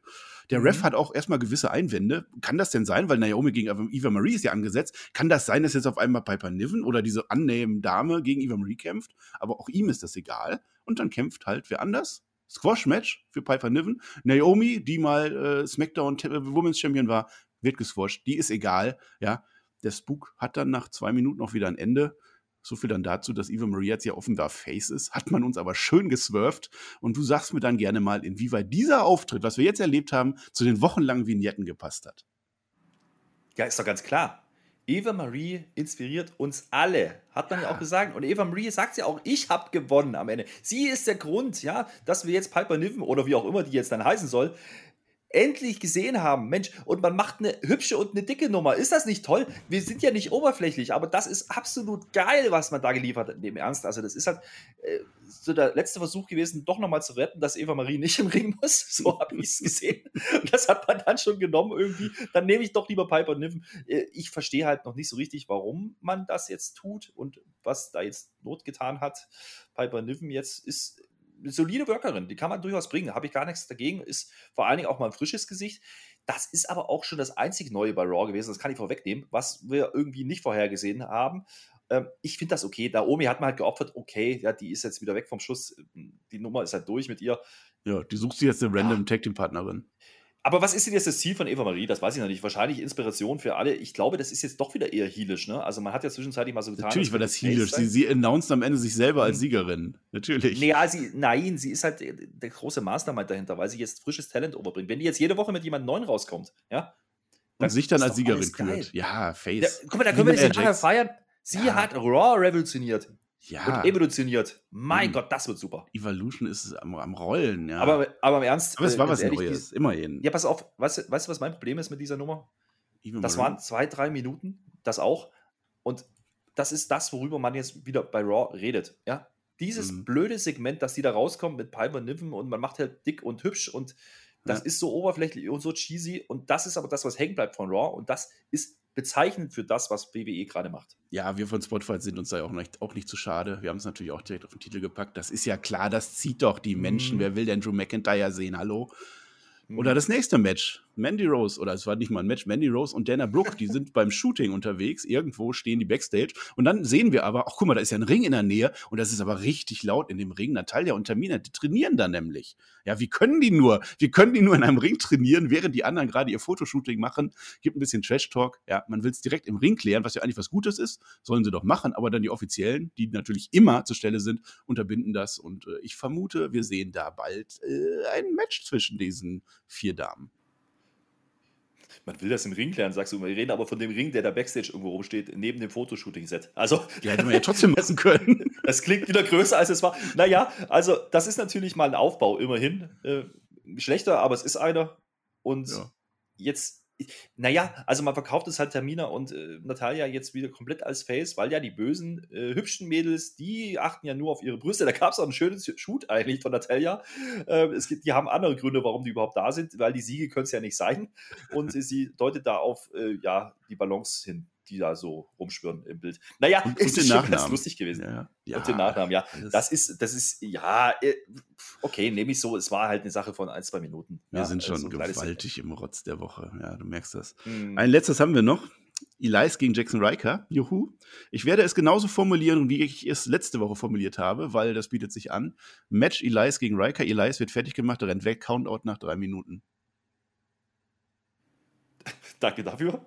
Der mhm. Ref hat auch erstmal gewisse Einwände. Kann das denn sein, weil Naomi gegen Eva Marie ist ja angesetzt, kann das sein, dass jetzt auf einmal Piper Niven oder diese annehmen Dame gegen Eva Marie kämpft? Aber auch ihm ist das egal. Und dann kämpft halt wer anders. Squash-Match für Piper Niven. Naomi, die mal äh, SmackDown Women's Champion war, wird gesquasht. Die ist egal. Ja, der Spook hat dann nach zwei Minuten auch wieder ein Ende. So viel dann dazu, dass Eva Marie jetzt ja offenbar Face ist, hat man uns aber schön geswerft. Und du sagst mir dann gerne mal, inwieweit dieser Auftritt, was wir jetzt erlebt haben, zu den wochenlangen Vignetten gepasst hat. Ja, ist doch ganz klar. Eva Marie inspiriert uns alle, hat man ja, ja auch gesagt. Und Eva Marie sagt ja auch, ich habe gewonnen am Ende. Sie ist der Grund, ja, dass wir jetzt Piper Niven oder wie auch immer die jetzt dann heißen soll, endlich gesehen haben. Mensch, und man macht eine hübsche und eine dicke Nummer. Ist das nicht toll? Wir sind ja nicht oberflächlich, aber das ist absolut geil, was man da geliefert hat. Im Ernst, also das ist halt äh, so der letzte Versuch gewesen, doch nochmal zu retten, dass Eva Marie nicht im Ring muss. So habe ich es gesehen. Und das hat man dann schon genommen irgendwie. Dann nehme ich doch lieber Piper Niven. Äh, ich verstehe halt noch nicht so richtig, warum man das jetzt tut und was da jetzt Not getan hat. Piper Niven jetzt ist eine solide Workerin, die kann man durchaus bringen, habe ich gar nichts dagegen, ist vor allen Dingen auch mal ein frisches Gesicht. Das ist aber auch schon das einzig Neue bei Raw gewesen, das kann ich vorwegnehmen, was wir irgendwie nicht vorhergesehen haben. Ähm, ich finde das okay. Naomi hat man halt geopfert, okay, ja, die ist jetzt wieder weg vom Schuss, die Nummer ist halt durch mit ihr. Ja, die sucht sich jetzt eine random. Tag Team Partnerin. Aber was ist denn jetzt das Ziel von Eva Marie? Das weiß ich noch nicht. Wahrscheinlich Inspiration für alle. Ich glaube, das ist jetzt doch wieder eher heelisch, ne? Also man hat ja zwischenzeitlich mal so getan. Natürlich war das heelisch. Sie, sie announced am Ende sich selber als mhm. Siegerin. Natürlich. Naja, sie, nein, sie ist halt der große Mastermind dahinter, weil sie jetzt frisches Talent überbringt. Wenn die jetzt jede Woche mit jemandem neuen rauskommt, ja. Und sich dann als Siegerin kürt. Ja, Face. Ja, guck mal, da können wir nicht nachher feiern. Sie ja. hat Raw revolutioniert ja. und evolutioniert. Mein mhm. Gott, das wird super. Evolution ist am, am Rollen, ja. Aber, aber im Ernst. Aber es war äh, was ehrlich, Neues, immerhin. Ja, pass auf, weißt, weißt du, was mein Problem ist mit dieser Nummer? Even das waren zwei, drei Minuten, das auch. Und das ist das, worüber man jetzt wieder bei Raw redet. Ja? Dieses mhm. blöde Segment, dass die da rauskommen mit Piper Niven und man macht halt dick und hübsch und das ja. ist so oberflächlich und so cheesy. Und das ist aber das, was hängen bleibt von Raw. Und das ist bezeichnend für das, was WWE gerade macht. Ja, wir von Spotify sind uns da auch nicht, auch nicht zu schade. Wir haben es natürlich auch direkt auf den Titel gepackt. Das ist ja klar, das zieht doch die Menschen. Mm. Wer will denn Drew McIntyre sehen? Hallo? Mm. Oder das nächste Match. Mandy Rose, oder es war nicht mal ein Match, Mandy Rose und Dana Brooke, die sind beim Shooting unterwegs, irgendwo stehen die Backstage und dann sehen wir aber, ach guck mal, da ist ja ein Ring in der Nähe und das ist aber richtig laut in dem Ring. Natalia und Tamina, die trainieren da nämlich. Ja, wie können die nur? Wie können die nur in einem Ring trainieren, während die anderen gerade ihr Fotoshooting machen? Gibt ein bisschen Trash-Talk. Ja, man will es direkt im Ring klären, was ja eigentlich was Gutes ist, sollen sie doch machen, aber dann die Offiziellen, die natürlich immer zur Stelle sind, unterbinden das und äh, ich vermute, wir sehen da bald äh, ein Match zwischen diesen vier Damen man will das im Ring klären, sagst du. Wir reden aber von dem Ring, der da Backstage irgendwo rumsteht, neben dem Fotoshooting-Set. Also, ja, hätte man ja trotzdem machen können. Das klingt wieder größer, als es war. Naja, also, das ist natürlich mal ein Aufbau, immerhin. Äh, schlechter, aber es ist einer. Und ja. jetzt naja, also man verkauft es halt Termina und äh, Natalia jetzt wieder komplett als Face, weil ja die bösen, äh, hübschen Mädels, die achten ja nur auf ihre Brüste. Da gab es auch ein schönes Shoot eigentlich von Natalia. Äh, es gibt, die haben andere Gründe, warum die überhaupt da sind, weil die Siege können es ja nicht sein. Und sie deutet da auf äh, ja, die Balance hin die da so rumschwirren im Bild. Naja, und, ist und schon ganz lustig gewesen. Ja, ja. Und den Nachnamen, ja. Das ist, das ist, ja, äh, okay, nehme ich so. Es war halt eine Sache von ein, zwei Minuten. Wir ja, sind schon so gewaltig im Rotz der Woche. Ja, du merkst das. Mhm. Ein letztes haben wir noch. Elias gegen Jackson Riker. Juhu. Ich werde es genauso formulieren, wie ich es letzte Woche formuliert habe, weil das bietet sich an. Match Elias gegen Riker. Elias wird fertig gemacht, rennt weg, Countout nach drei Minuten. Danke dafür.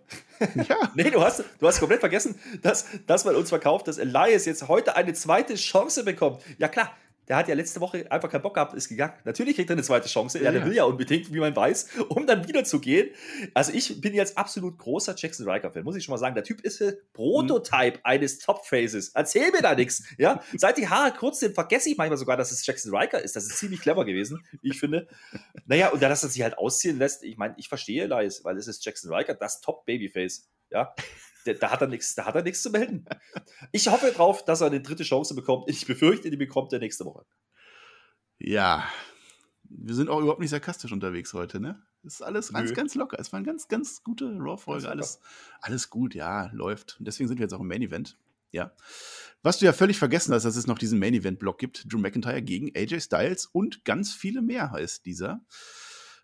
Ja. nee, du hast, du hast komplett vergessen, dass, dass man uns verkauft, dass Elias jetzt heute eine zweite Chance bekommt. Ja klar, der hat ja letzte Woche einfach keinen Bock gehabt, ist gegangen. Natürlich kriegt er eine zweite Chance. Ja, der will ja unbedingt, wie man weiß, um dann wieder zu gehen. Also ich bin jetzt absolut großer Jackson Riker-Fan, muss ich schon mal sagen. Der Typ ist ein Prototype mhm. eines Top-Phases. Erzähl mir da nichts. Ja? Seit die Haare kurz sind, vergesse ich manchmal sogar, dass es Jackson Riker ist. Das ist ziemlich clever gewesen, ich finde. Naja, und dann, dass er sich halt ausziehen lässt, ich meine, ich verstehe Elias, weil es ist Jackson Riker, das Top-Babyface. Ja, da hat er nichts, da hat er nichts zu melden. Ich hoffe drauf, dass er eine dritte Chance bekommt. Ich befürchte, die bekommt er nächste Woche. Ja, wir sind auch überhaupt nicht sarkastisch unterwegs heute, ne? Das ist alles ganz, ganz locker. Es war eine ganz, ganz gute Raw-Folge. Alles, alles gut, ja, läuft. Und deswegen sind wir jetzt auch im Main-Event. Ja. Was du ja völlig vergessen hast, dass es noch diesen Main-Event-Block gibt: Drew McIntyre gegen AJ Styles und ganz viele mehr heißt dieser.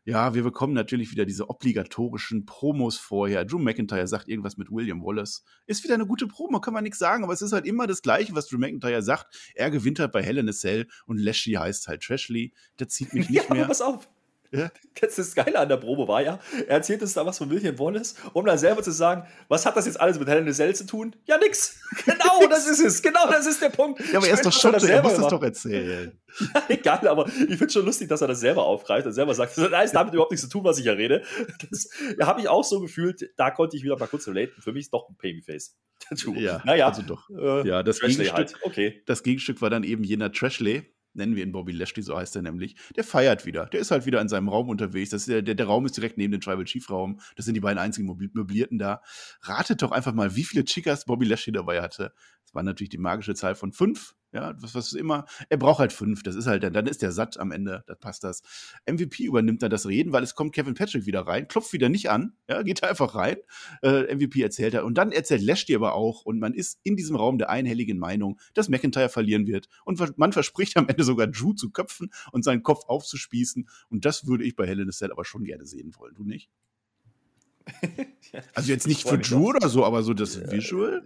Ja, wir bekommen natürlich wieder diese obligatorischen Promos vorher. Drew McIntyre sagt irgendwas mit William Wallace. Ist wieder eine gute Promo, kann man nichts sagen, aber es ist halt immer das Gleiche, was Drew McIntyre sagt. Er gewinnt halt bei Hell in a Cell und Lashley heißt halt Trashley. Der zieht mich nicht ja, mehr. pass auf. Ja. Das, Geile an der Probe war ja, er erzählt uns da was von William Wallace, um dann selber zu sagen, was hat das jetzt alles mit Helen Cell zu tun? Ja, nix. Genau, das ist es. Genau, das ist der Punkt. Ja, aber er ist doch schon, er muss das doch erzählen. Ja, egal, aber ich finde es schon lustig, dass er das selber aufgreift und selber sagt, das hat damit überhaupt nichts zu tun, was ich ja rede. Das habe ich auch so gefühlt, da konnte ich wieder mal kurz relaten. Für mich ist doch ein Babyface. Ja, naja, also doch. Äh, ja, das Gegenstück, halt. okay. das Gegenstück war dann eben jener Trashley, nennen wir ihn Bobby Lashley, so heißt er nämlich, der feiert wieder. Der ist halt wieder in seinem Raum unterwegs. Das der, der, der Raum ist direkt neben dem Tribal Chief Raum. Das sind die beiden einzigen Möblierten da. Ratet doch einfach mal, wie viele Chicas Bobby Lashley dabei hatte. Das war natürlich die magische Zahl von fünf. Ja, was, was immer. Er braucht halt fünf. Das ist halt dann, dann ist der satt am Ende. Da passt das. MVP übernimmt dann das Reden, weil es kommt Kevin Patrick wieder rein, klopft wieder nicht an. Ja, geht einfach rein. Äh, MVP erzählt er. Und dann erzählt Lashley aber auch. Und man ist in diesem Raum der einhelligen Meinung, dass McIntyre verlieren wird. Und man verspricht am Ende sogar Drew zu köpfen und seinen Kopf aufzuspießen. Und das würde ich bei a Cell aber schon gerne sehen wollen. Du nicht? also jetzt nicht für Drew oder so, aber so das ja, Visual.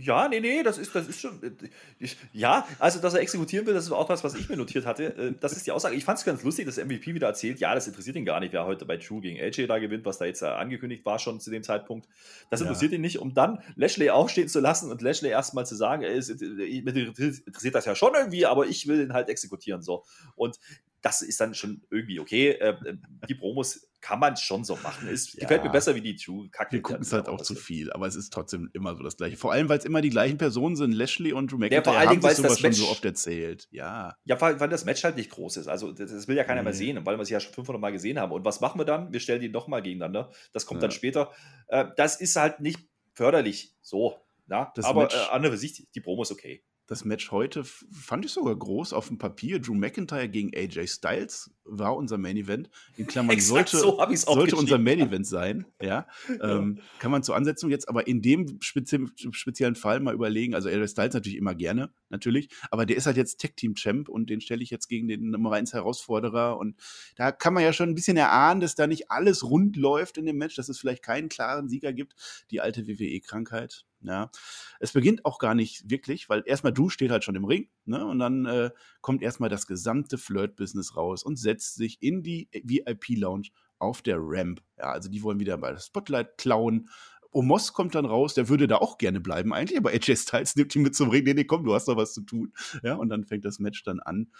Ja, nee, nee, das ist, das ist schon. Äh, ich, ja, also, dass er exekutieren will, das ist auch was, was ich mir notiert hatte. Äh, das ist die Aussage. Ich fand es ganz lustig, dass MVP wieder erzählt, ja, das interessiert ihn gar nicht, wer heute bei Drew gegen AJ da gewinnt, was da jetzt angekündigt war schon zu dem Zeitpunkt. Das interessiert ja. ihn nicht, um dann Lashley aufstehen zu lassen und Lashley erstmal zu sagen, ey, es interessiert das ja schon irgendwie, aber ich will ihn halt exekutieren. So. Und das ist dann schon irgendwie okay. Äh, äh, die Promos kann man schon so machen. Es ja. gefällt mir besser wie die True. Kacke. Wir gucken es halt auch zu viel, aber es ist trotzdem immer so das Gleiche. Vor allem, weil es immer die gleichen Personen sind. Lashley und Drew McIntyre ja, vor haben sich sowas schon so oft erzählt. Ja. Ja, weil, weil, das Match halt nicht groß ist. Also das, das will ja keiner nee. mehr sehen, weil wir es ja schon 500 Mal gesehen haben. Und was machen wir dann? Wir stellen die nochmal gegeneinander. Das kommt ja. dann später. Äh, das ist halt nicht förderlich. So. Ja? aber äh, andere Sicht, die Promo ist okay das Match heute fand ich sogar groß auf dem Papier. Drew McIntyre gegen AJ Styles war unser Main Event. In Klammern sollte, so sollte unser Main Event sein. Ja, ähm, kann man zur Ansetzung jetzt aber in dem spezi speziellen Fall mal überlegen. Also AJ Styles natürlich immer gerne, natürlich. Aber der ist halt jetzt Tech Team Champ und den stelle ich jetzt gegen den Nummer 1 Herausforderer. Und da kann man ja schon ein bisschen erahnen, dass da nicht alles rund läuft in dem Match, dass es vielleicht keinen klaren Sieger gibt. Die alte WWE-Krankheit. Ja, es beginnt auch gar nicht wirklich, weil erstmal du steht halt schon im Ring, ne? Und dann äh, kommt erstmal das gesamte Flirt-Business raus und setzt sich in die VIP-Lounge auf der Ramp. Ja, also die wollen wieder mal das Spotlight klauen. Omos kommt dann raus, der würde da auch gerne bleiben eigentlich, aber AJ Styles nimmt ihn mit zum Ring. Nee, nee, komm, du hast doch was zu tun. Ja, und dann fängt das Match dann an.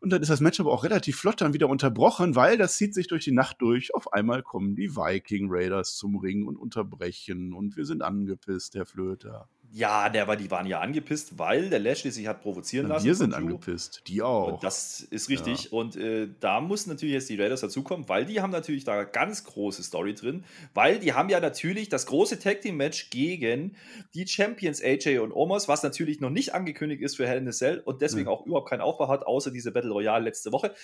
Und dann ist das Match aber auch relativ flott dann wieder unterbrochen, weil das zieht sich durch die Nacht durch. Auf einmal kommen die Viking Raiders zum Ring und unterbrechen und wir sind angepisst, Herr Flöter. Ja, der war, die waren ja angepisst, weil der Lashley sich hat provozieren lassen. Wir sind angepisst, die auch. Und das ist richtig. Ja. Und äh, da muss natürlich jetzt die Raiders dazukommen, weil die haben natürlich da ganz große Story drin, weil die haben ja natürlich das große Tag Team Match gegen die Champions AJ und Omos, was natürlich noch nicht angekündigt ist für Hell in a Cell und deswegen mhm. auch überhaupt keinen Aufbau hat, außer diese Battle Royale letzte Woche.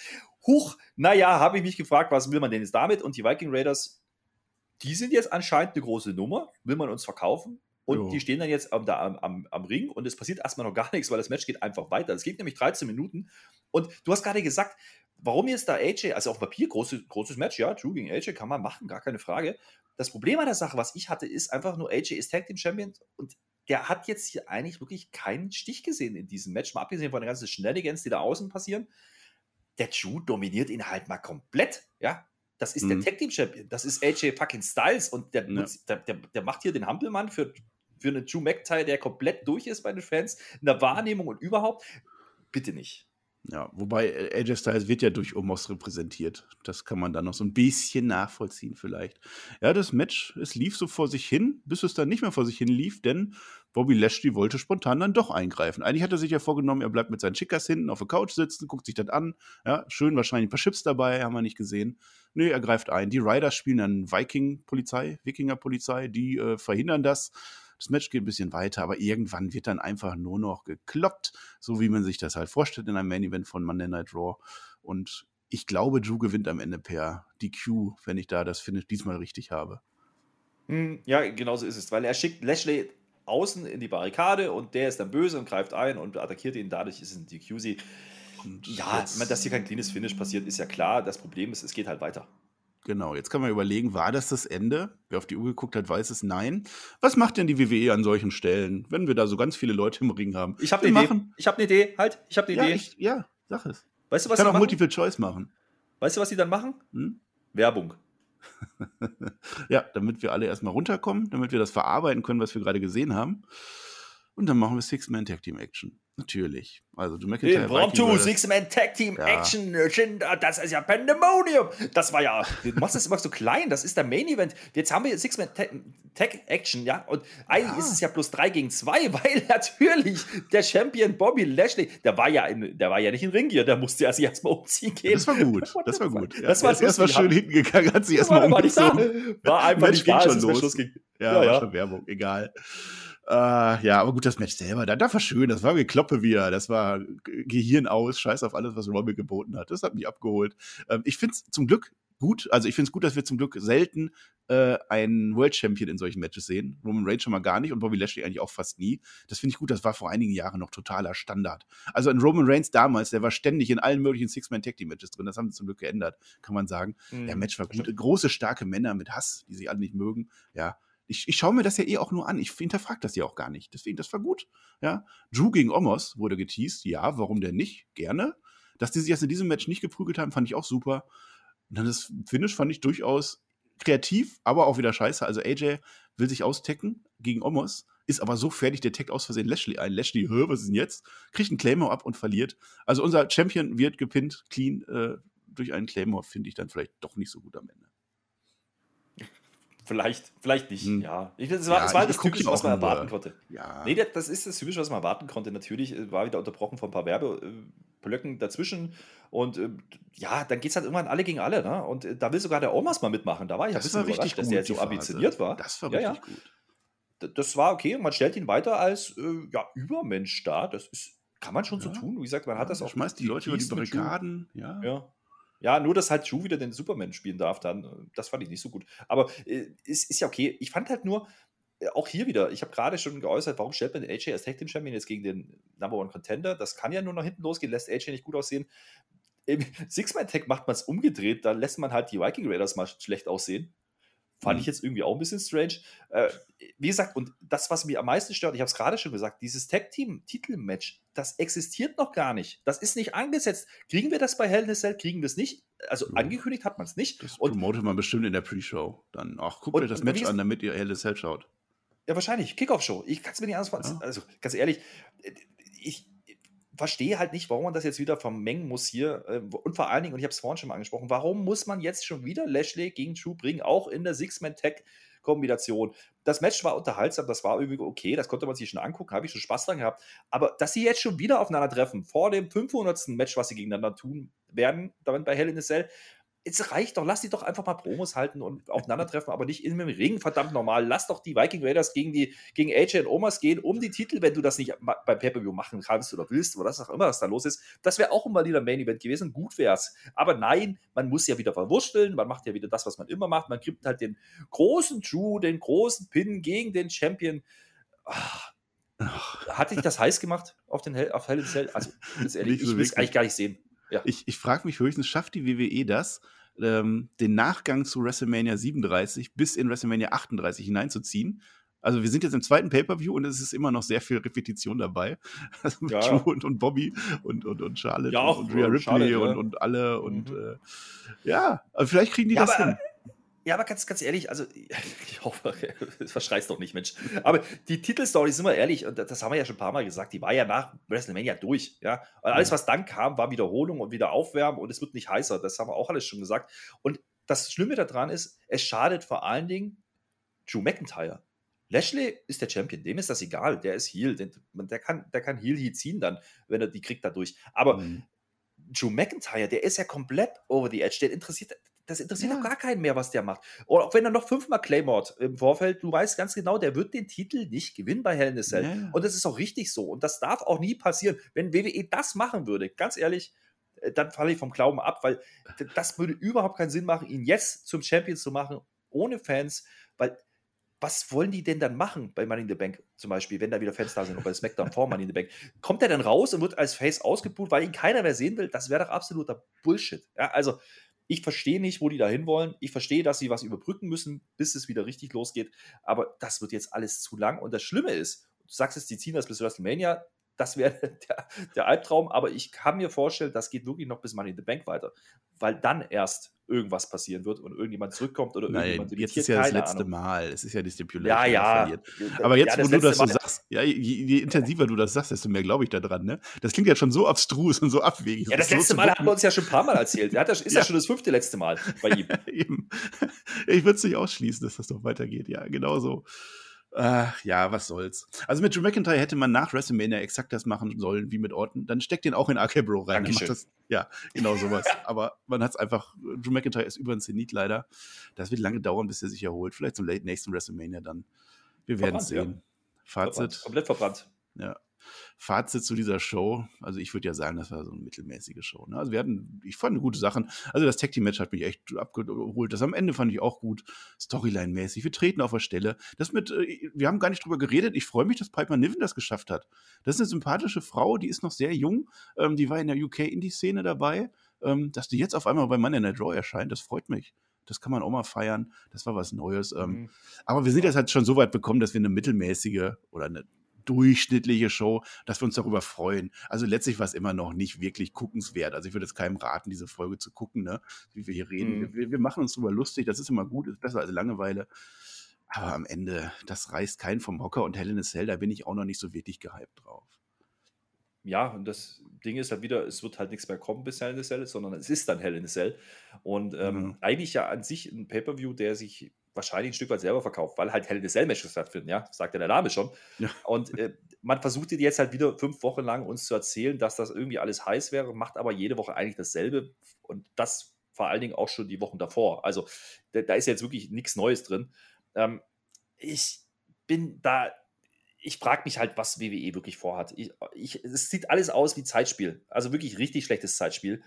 Huch, naja, habe ich mich gefragt, was will man denn jetzt damit? Und die Viking Raiders, die sind jetzt anscheinend eine große Nummer. Will man uns verkaufen? Und jo. die stehen dann jetzt am, da, am, am, Ring und es passiert erstmal noch gar nichts, weil das Match geht einfach weiter. Es geht nämlich 13 Minuten. Und du hast gerade gesagt, warum jetzt da AJ, also auf Papier großes, großes Match, ja, Drew gegen AJ kann man machen, gar keine Frage. Das Problem an der Sache, was ich hatte, ist einfach nur, AJ ist Tag Team Champion und der hat jetzt hier eigentlich wirklich keinen Stich gesehen in diesem Match, mal abgesehen von den ganzen Shenanigans, die da außen passieren. Der Drew dominiert ihn halt mal komplett, ja. Das ist mhm. der Tag Team Champion, das ist AJ fucking Styles und der, ja. der, der, der, macht hier den Hampelmann für für einen Drew McIntyre, der komplett durch ist bei den Fans, in der Wahrnehmung und überhaupt, bitte nicht. Ja, wobei äh, AJ Styles wird ja durch Omos repräsentiert. Das kann man dann noch so ein bisschen nachvollziehen vielleicht. Ja, das Match, es lief so vor sich hin, bis es dann nicht mehr vor sich hin lief, denn Bobby Lashley wollte spontan dann doch eingreifen. Eigentlich hat er sich ja vorgenommen, er bleibt mit seinen Chickas hinten auf der Couch sitzen, guckt sich das an. Ja, schön, wahrscheinlich ein paar Chips dabei, haben wir nicht gesehen. Nö, er greift ein. Die Riders spielen dann Viking-Polizei, Wikinger-Polizei, die äh, verhindern das. Das Match geht ein bisschen weiter, aber irgendwann wird dann einfach nur noch gekloppt, so wie man sich das halt vorstellt in einem Main Event von Monday Night Raw. Und ich glaube, Drew gewinnt am Ende per DQ, wenn ich da das Finish diesmal richtig habe. Hm, ja, genau so ist es, weil er schickt Lashley außen in die Barrikade und der ist dann böse und greift ein und attackiert ihn. Dadurch ist es ein DQ. Sie. Ja, dass hier kein cleanes Finish passiert, ist ja klar. Das Problem ist, es geht halt weiter. Genau, jetzt kann man überlegen, war das das Ende? Wer auf die Uhr geguckt hat, weiß es nein. Was macht denn die WWE an solchen Stellen, wenn wir da so ganz viele Leute im Ring haben? Ich habe eine Idee. Ich habe eine Idee. Halt, ich habe eine ja, Idee. Ich, ja, sag es. Weißt du, was ich kann auch Multiple Choice machen. Weißt du, was sie dann machen? Hm? Werbung. ja, damit wir alle erstmal runterkommen, damit wir das verarbeiten können, was wir gerade gesehen haben. Und dann machen wir Six-Man-Tag-Team-Action. Natürlich. Also du McIntyre. Impromptu, Six-Man-Tag-Team-Action. Ja. Das ist ja Pandemonium. Das war ja. Du machst das immer so klein. Das ist der Main-Event. Jetzt haben wir Six-Man-Tag-Action, ja. Und eigentlich ja. ist es ja plus 3 gegen 2, weil natürlich der Champion Bobby Lashley, der war ja, in, der war ja nicht in Ringgear. Der musste ja sich erstmal umziehen gehen. Das war gut. Das war gut. Ja, das war erstmal schön hinten gegangen, hat sich erstmal umgezogen. War einfach nicht da, schon los. Ja, ja, war schon Werbung. Egal. Äh, ja, aber gut, das Match selber, da, das war schön, das war Gekloppe wieder, das war Gehirn aus, scheiß auf alles, was Robbie geboten hat. Das hat mich abgeholt. Ähm, ich finde es zum Glück gut, also ich finde es gut, dass wir zum Glück selten äh, einen World Champion in solchen Matches sehen. Roman Reigns schon mal gar nicht und Bobby Lashley eigentlich auch fast nie. Das finde ich gut, das war vor einigen Jahren noch totaler Standard. Also ein Roman Reigns damals, der war ständig in allen möglichen Six-Man-Tag-Team-Matches drin, das haben sie zum Glück geändert, kann man sagen. Mhm. Der Match war gut. Große, starke Männer mit Hass, die sich alle nicht mögen, ja ich, ich schaue mir das ja eh auch nur an. Ich hinterfrage das ja auch gar nicht. Deswegen, das war gut. Ja. Drew gegen Omos wurde geteased. Ja, warum denn nicht? Gerne. Dass die sich jetzt in diesem Match nicht geprügelt haben, fand ich auch super. Und dann das Finish fand ich durchaus kreativ, aber auch wieder scheiße. Also AJ will sich austecken gegen Omos, ist aber so fertig, der taggt aus Versehen Lashley ein. Lashley, hör, was ist denn jetzt? Kriegt einen Claymore ab und verliert. Also unser Champion wird gepinnt, clean, äh, durch einen Claymore, finde ich dann vielleicht doch nicht so gut am Ende. Vielleicht, vielleicht nicht, hm. ja. Ich, das war, ja, das, war das Typische, was man erwarten konnte. Ja. Nee, das ist das Typische, was man erwarten konnte. Natürlich äh, war wieder unterbrochen von ein paar Werbeblöcken dazwischen. Und äh, ja, dann geht es halt irgendwann alle gegen alle. Ne? Und äh, da will sogar der Omas mal mitmachen. Da war ich ein bisschen überrascht, dass der jetzt so ambitioniert war. Das war ja, richtig ja. gut. Das war okay. Man stellt ihn weiter als äh, ja, Übermensch dar. Das ist, kann man schon so tun. Wie gesagt, man hat das auch. Schmeißt die Leute über die Barrikaden. Ja. ja. Ja, nur, dass halt Drew wieder den Superman spielen darf, dann, äh, das fand ich nicht so gut. Aber äh, ist, ist ja okay. Ich fand halt nur, äh, auch hier wieder, ich habe gerade schon geäußert, warum stellt man den AJ als Tag Team Champion jetzt gegen den Number One Contender? Das kann ja nur nach hinten losgehen, lässt AJ nicht gut aussehen. Im Six-Man-Tag macht man es umgedreht, da lässt man halt die Viking Raiders mal schlecht aussehen. Fand mhm. ich jetzt irgendwie auch ein bisschen strange. Äh, wie gesagt, und das, was mich am meisten stört, ich habe es gerade schon gesagt, dieses Tag-Team-Titel-Match, das existiert noch gar nicht. Das ist nicht angesetzt. Kriegen wir das bei Hell in a Cell? Kriegen wir es nicht? Also mhm. angekündigt hat man es nicht. Das und promotet man bestimmt in der Pre-Show. Dann, ach, guckt euch das Match an, damit ihr Hell in a Cell schaut. Ja, wahrscheinlich. Kickoff-Show. Ich kann es mir nicht anders vorstellen. Ja. Also, ganz ehrlich, ich, verstehe halt nicht, warum man das jetzt wieder vermengen muss hier. Äh, und vor allen Dingen, und ich habe es vorhin schon mal angesprochen, warum muss man jetzt schon wieder Lashley gegen Drew bringen, auch in der Six-Man-Tag-Kombination? Das Match war unterhaltsam, das war irgendwie okay, das konnte man sich schon angucken, habe ich schon Spaß dran gehabt. Aber dass sie jetzt schon wieder aufeinandertreffen, vor dem 500. Match, was sie gegeneinander tun werden, damit bei Hell in a Cell, es reicht doch, lass die doch einfach mal Promos halten und aufeinandertreffen, aber nicht in dem Ring, verdammt normal. Lass doch die Viking Raiders gegen, die, gegen AJ und Omas gehen, um die Titel, wenn du das nicht beim Pay-Per-View machen kannst oder willst oder was auch immer, was da los ist. Das wäre auch immer wieder Main Event gewesen, gut wär's. Aber nein, man muss ja wieder verwurschteln, man macht ja wieder das, was man immer macht. Man gibt halt den großen Drew, den großen Pin gegen den Champion. Ach, hat dich das heiß gemacht auf, den Hell, auf Hell in Cell? Also, ehrlich, ich will es eigentlich gar nicht sehen. Ja. Ich, ich frage mich höchstens, schafft die WWE das, ähm, den Nachgang zu WrestleMania 37 bis in WrestleMania 38 hineinzuziehen? Also wir sind jetzt im zweiten Pay-Per-View und es ist immer noch sehr viel Repetition dabei. Also mit ja. Drew und, und Bobby und, und, und Charlotte ja, und, und Rhea Ripley Charlotte, und, und alle. Und mhm. äh, ja, vielleicht kriegen die das hin. Ja, aber ganz, ganz ehrlich, also ich hoffe, das verschreist doch nicht, Mensch. Aber die Titelstory, sind wir ehrlich, und das haben wir ja schon ein paar Mal gesagt, die war ja nach WrestleMania durch. Ja? Und alles, was dann kam, war Wiederholung und wieder Aufwärmen und es wird nicht heißer. Das haben wir auch alles schon gesagt. Und das Schlimme daran ist, es schadet vor allen Dingen Drew McIntyre. Lashley ist der Champion, dem ist das egal, der ist Heal, der kann, der kann Heal Heat ziehen dann, wenn er die kriegt dadurch. Aber mhm. Drew McIntyre, der ist ja komplett over the edge, der interessiert, das interessiert ja. doch gar keinen mehr, was der macht. Oder auch wenn er noch fünfmal Claymort im Vorfeld, du weißt ganz genau, der wird den Titel nicht gewinnen bei Hell in a Cell. Ja. Und das ist auch richtig so. Und das darf auch nie passieren. Wenn WWE das machen würde, ganz ehrlich, äh, dann falle ich vom Glauben ab, weil das würde überhaupt keinen Sinn machen, ihn jetzt zum Champion zu machen, ohne Fans, weil was wollen die denn dann machen bei Money in the Bank zum Beispiel, wenn da wieder Fans da sind oder bei SmackDown vor Money in the Bank? Kommt er dann raus und wird als Face ausgebucht, weil ihn keiner mehr sehen will? Das wäre doch absoluter Bullshit. Ja, also ich verstehe nicht, wo die da hinwollen. Ich verstehe, dass sie was überbrücken müssen, bis es wieder richtig losgeht. Aber das wird jetzt alles zu lang. Und das Schlimme ist, du sagst es, die ziehen das bis WrestleMania. das wäre der, der Albtraum, aber ich kann mir vorstellen, das geht wirklich noch bis Money in the Bank weiter, weil dann erst irgendwas passieren wird und irgendjemand zurückkommt oder Nein, irgendjemand jetzt ist ja das letzte Ahnung. Mal. Es ist ja die Stipulation. Ja, ja. Verliert. Aber jetzt, ja, wo du das so Mal. sagst, ja, je, je, intensiver du das sagst, desto mehr glaube ich da dran. Ne? Das klingt ja schon so abstrus und so abwegig. Ja, das, das letzte Mal haben wir uns ja schon ein paar Mal erzählt. Das ist ja. ja schon das fünfte letzte Mal bei ihm. ich würde es nicht ausschließen, dass das noch weitergeht. Ja, genau so. Äh, ja, was soll's. Also mit Drew McIntyre hätte man nach WrestleMania exakt das machen sollen wie mit Orton. Dann steckt den auch in RK Bro rein. Das, ja, genau sowas. Aber man hat es einfach, Drew McIntyre ist über ein Zenit leider. Das wird lange dauern, bis er sich erholt. Vielleicht zum nächsten WrestleMania dann. Wir werden sehen. Ja. Fazit. Verbrannt. Komplett verbrannt. Ja. Fazit zu dieser Show, also ich würde ja sagen, das war so eine mittelmäßige Show. Ne? Also wir hatten, ich fand gute Sachen. Also das Tag Team Match hat mich echt abgeholt. Das am Ende fand ich auch gut, Storyline-mäßig. Wir treten auf der Stelle. Das mit, äh, wir haben gar nicht drüber geredet. Ich freue mich, dass Piper Niven das geschafft hat. Das ist eine sympathische Frau, die ist noch sehr jung. Ähm, die war in der UK Indie-Szene dabei. Ähm, dass die jetzt auf einmal bei Mann in der Draw erscheint, das freut mich. Das kann man auch mal feiern. Das war was Neues. Ähm. Mhm. Aber wir sind jetzt halt schon so weit bekommen, dass wir eine mittelmäßige oder eine durchschnittliche Show, dass wir uns darüber freuen. Also letztlich war es immer noch nicht wirklich guckenswert. Also ich würde jetzt keinem raten, diese Folge zu gucken, ne? wie wir hier reden. Mhm. Wir, wir, machen uns darüber lustig, das ist immer gut, ist besser als Langeweile. Aber am Ende, das reißt keinen vom Hocker und Helen is Cell, da bin ich auch noch nicht so wirklich gehypt drauf. Ja, und das Ding ist halt wieder, es wird halt nichts mehr kommen bis Hell in a Cell, sondern es ist dann Hell in a Cell. Und ähm, mhm. eigentlich ja an sich ein Pay-Per-View, der sich wahrscheinlich ein Stück weit selber verkauft, weil halt Hell in a Cell Matches stattfinden, ja, sagt ja der Name schon. Ja. Und äh, man versucht jetzt halt wieder fünf Wochen lang uns zu erzählen, dass das irgendwie alles heiß wäre, macht aber jede Woche eigentlich dasselbe und das vor allen Dingen auch schon die Wochen davor. Also da, da ist jetzt wirklich nichts Neues drin. Ähm, ich bin da ich frage mich halt, was WWE wirklich vorhat. Ich, ich, es sieht alles aus wie Zeitspiel. Also wirklich richtig schlechtes Zeitspiel,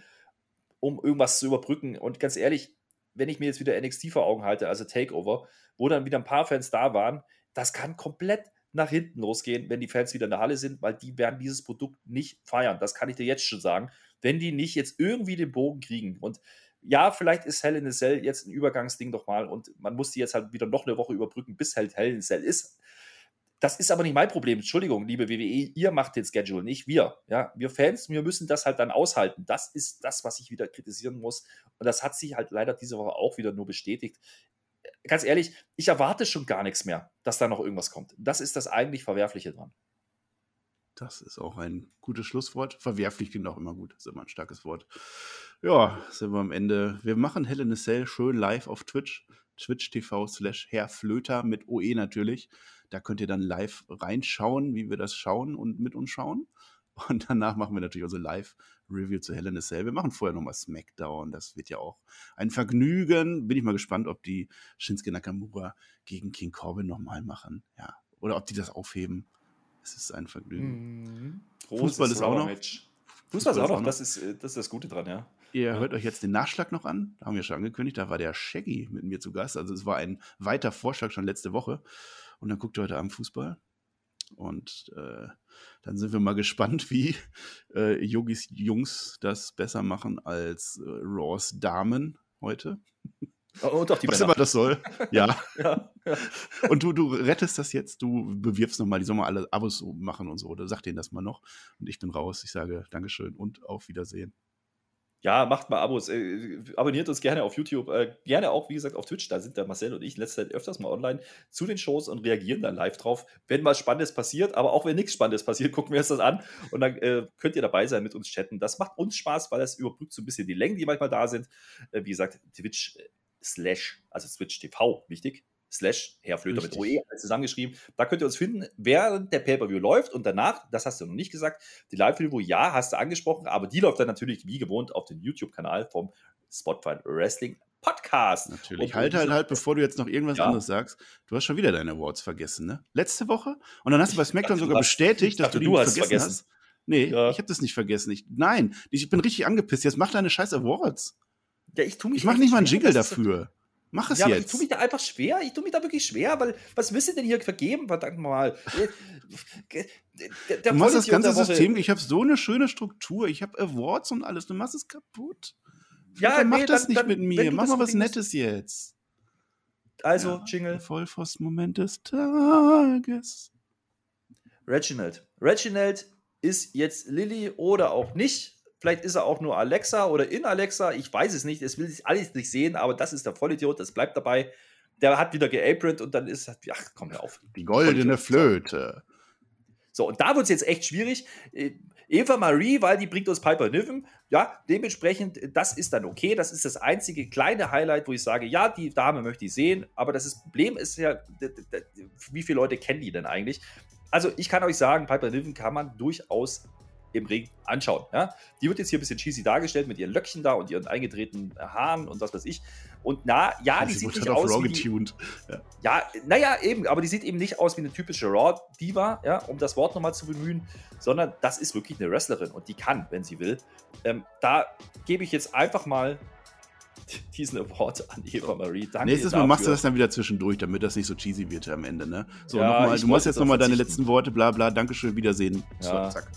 um irgendwas zu überbrücken. Und ganz ehrlich, wenn ich mir jetzt wieder NXT vor Augen halte, also Takeover, wo dann wieder ein paar Fans da waren, das kann komplett nach hinten losgehen, wenn die Fans wieder in der Halle sind, weil die werden dieses Produkt nicht feiern. Das kann ich dir jetzt schon sagen. Wenn die nicht jetzt irgendwie den Bogen kriegen. Und ja, vielleicht ist Hell in a Cell jetzt ein Übergangsding doch mal und man muss die jetzt halt wieder noch eine Woche überbrücken, bis halt Hell in a Cell ist. Das ist aber nicht mein Problem. Entschuldigung, liebe WWE, ihr macht den Schedule, nicht wir. Ja, wir Fans, wir müssen das halt dann aushalten. Das ist das, was ich wieder kritisieren muss. Und das hat sich halt leider diese Woche auch wieder nur bestätigt. Ganz ehrlich, ich erwarte schon gar nichts mehr, dass da noch irgendwas kommt. Das ist das eigentlich Verwerfliche dran. Das ist auch ein gutes Schlusswort. Verwerflich klingt auch immer gut. Das ist immer ein starkes Wort. Ja, sind wir am Ende. Wir machen Hell in Cell schön live auf Twitch. Twitch TV slash Herr Flöter mit OE natürlich. Da könnt ihr dann live reinschauen, wie wir das schauen und mit uns schauen. Und danach machen wir natürlich unsere Live-Review zu Hell in a Cell. Wir machen vorher nochmal Smackdown. Das wird ja auch ein Vergnügen. Bin ich mal gespannt, ob die Shinsuke Nakamura gegen King Corbin nochmal machen. Ja. Oder ob die das aufheben. Es ist ein Vergnügen. Mhm. Fußball ist auch noch. Match. Fußball ist auch noch. Das ist, äh, das ist das Gute dran, ja. Ihr ja. hört euch jetzt den Nachschlag noch an. Da haben wir schon angekündigt. Da war der Shaggy mit mir zu Gast. Also es war ein weiter Vorschlag schon letzte Woche. Und dann guckt ihr heute Abend Fußball. Und äh, dann sind wir mal gespannt, wie äh, Yogis Jungs das besser machen als äh, Raws Damen heute. Oh, und auch die Was Männer. immer das soll. Ja. ja, ja. Und du, du rettest das jetzt, du bewirbst nochmal, die sollen mal alle Abos machen und so. Oder sag denen das mal noch. Und ich bin raus. Ich sage Dankeschön und auf Wiedersehen. Ja, macht mal Abos. Äh, abonniert uns gerne auf YouTube. Äh, gerne auch, wie gesagt, auf Twitch. Da sind der Marcel und ich in letzter Zeit öfters mal online zu den Shows und reagieren dann live drauf, wenn was Spannendes passiert. Aber auch wenn nichts Spannendes passiert, gucken wir uns das an. Und dann äh, könnt ihr dabei sein, mit uns chatten. Das macht uns Spaß, weil das überbrückt so ein bisschen die Längen, die manchmal da sind. Äh, wie gesagt, Twitch äh, slash, also Twitch TV, wichtig slash Herr Flöter mit OE zusammengeschrieben. Da könnt ihr uns finden, während der Pay-Per-View läuft und danach, das hast du noch nicht gesagt, die Live-Review, ja, hast du angesprochen, aber die läuft dann natürlich wie gewohnt auf dem YouTube-Kanal vom Spotify Wrestling Podcast. Natürlich. Und halt, halt, halt, bevor du jetzt noch irgendwas ja. anderes sagst. Du hast schon wieder deine Awards vergessen, ne? Letzte Woche? Und dann hast du bei SmackDown sogar hast, bestätigt, dass du die vergessen, vergessen, hast. Nee, ja. ich habe das nicht vergessen. Ich, nein, ich bin richtig angepisst. Jetzt mach deine scheiß Awards. Ja, ich tu mich. Ich mach nicht mal einen Jingle dafür. Mach es ja, jetzt. ich tue mich da einfach schwer. Ich tue mich da wirklich schwer, weil was willst du denn hier vergeben? Verdammt mal. Der, der du machst das ganze System, ich habe so eine schöne Struktur, ich habe Awards und alles, du machst es kaputt. Ja, nee, mach das dann, nicht dann, mit mir. Mach mal was Nettes jetzt. Also, ja, Jingle. Vollpfosten-Moment des Tages. Reginald. Reginald ist jetzt Lilly oder auch nicht. Vielleicht ist er auch nur Alexa oder in Alexa. Ich weiß es nicht. Es will sich alles nicht sehen, aber das ist der Vollidiot. Das bleibt dabei. Der hat wieder geaproned und dann ist, ach, komm mir auf. Die goldene Flöte. So, und da wird es jetzt echt schwierig. Äh, Eva Marie, weil die bringt uns Piper Niven. Ja, dementsprechend, das ist dann okay. Das ist das einzige kleine Highlight, wo ich sage, ja, die Dame möchte ich sehen. Aber das Problem ist ja, wie viele Leute kennen die denn eigentlich? Also, ich kann euch sagen, Piper Niven kann man durchaus im Ring anschauen. Ja? Die wird jetzt hier ein bisschen cheesy dargestellt mit ihren Löckchen da und ihren eingedrehten Haaren und was weiß ich. Und na, ja, die Sie sieht nicht aus Raw wie die, ja. ja, naja, eben, aber die sieht eben nicht aus wie eine typische Raw-Diva, ja, um das Wort nochmal zu bemühen, sondern das ist wirklich eine Wrestlerin und die kann, wenn sie will. Ähm, da gebe ich jetzt einfach mal diesen Award an Eva Marie. Danke Nächstes Mal machst du das dann wieder zwischendurch, damit das nicht so cheesy wird am Ende, ne? So, ja, nochmal, du machst jetzt nochmal deine letzten Worte, bla bla, Dankeschön, Wiedersehen. Ja. So, zack.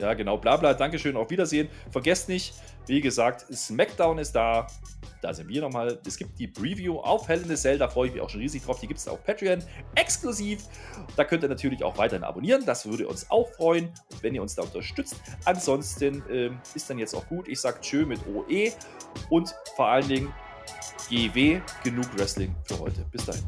Ja, genau, bla bla, Dankeschön, auf Wiedersehen. Vergesst nicht, wie gesagt, SmackDown ist da. Da sind wir nochmal. Es gibt die Preview auf Hell in a Cell, da freue ich mich auch schon riesig drauf. Die gibt es auf Patreon exklusiv. Da könnt ihr natürlich auch weiterhin abonnieren. Das würde uns auch freuen, wenn ihr uns da unterstützt. Ansonsten ähm, ist dann jetzt auch gut. Ich sage Tschö mit OE und vor allen Dingen GW genug Wrestling für heute. Bis dahin.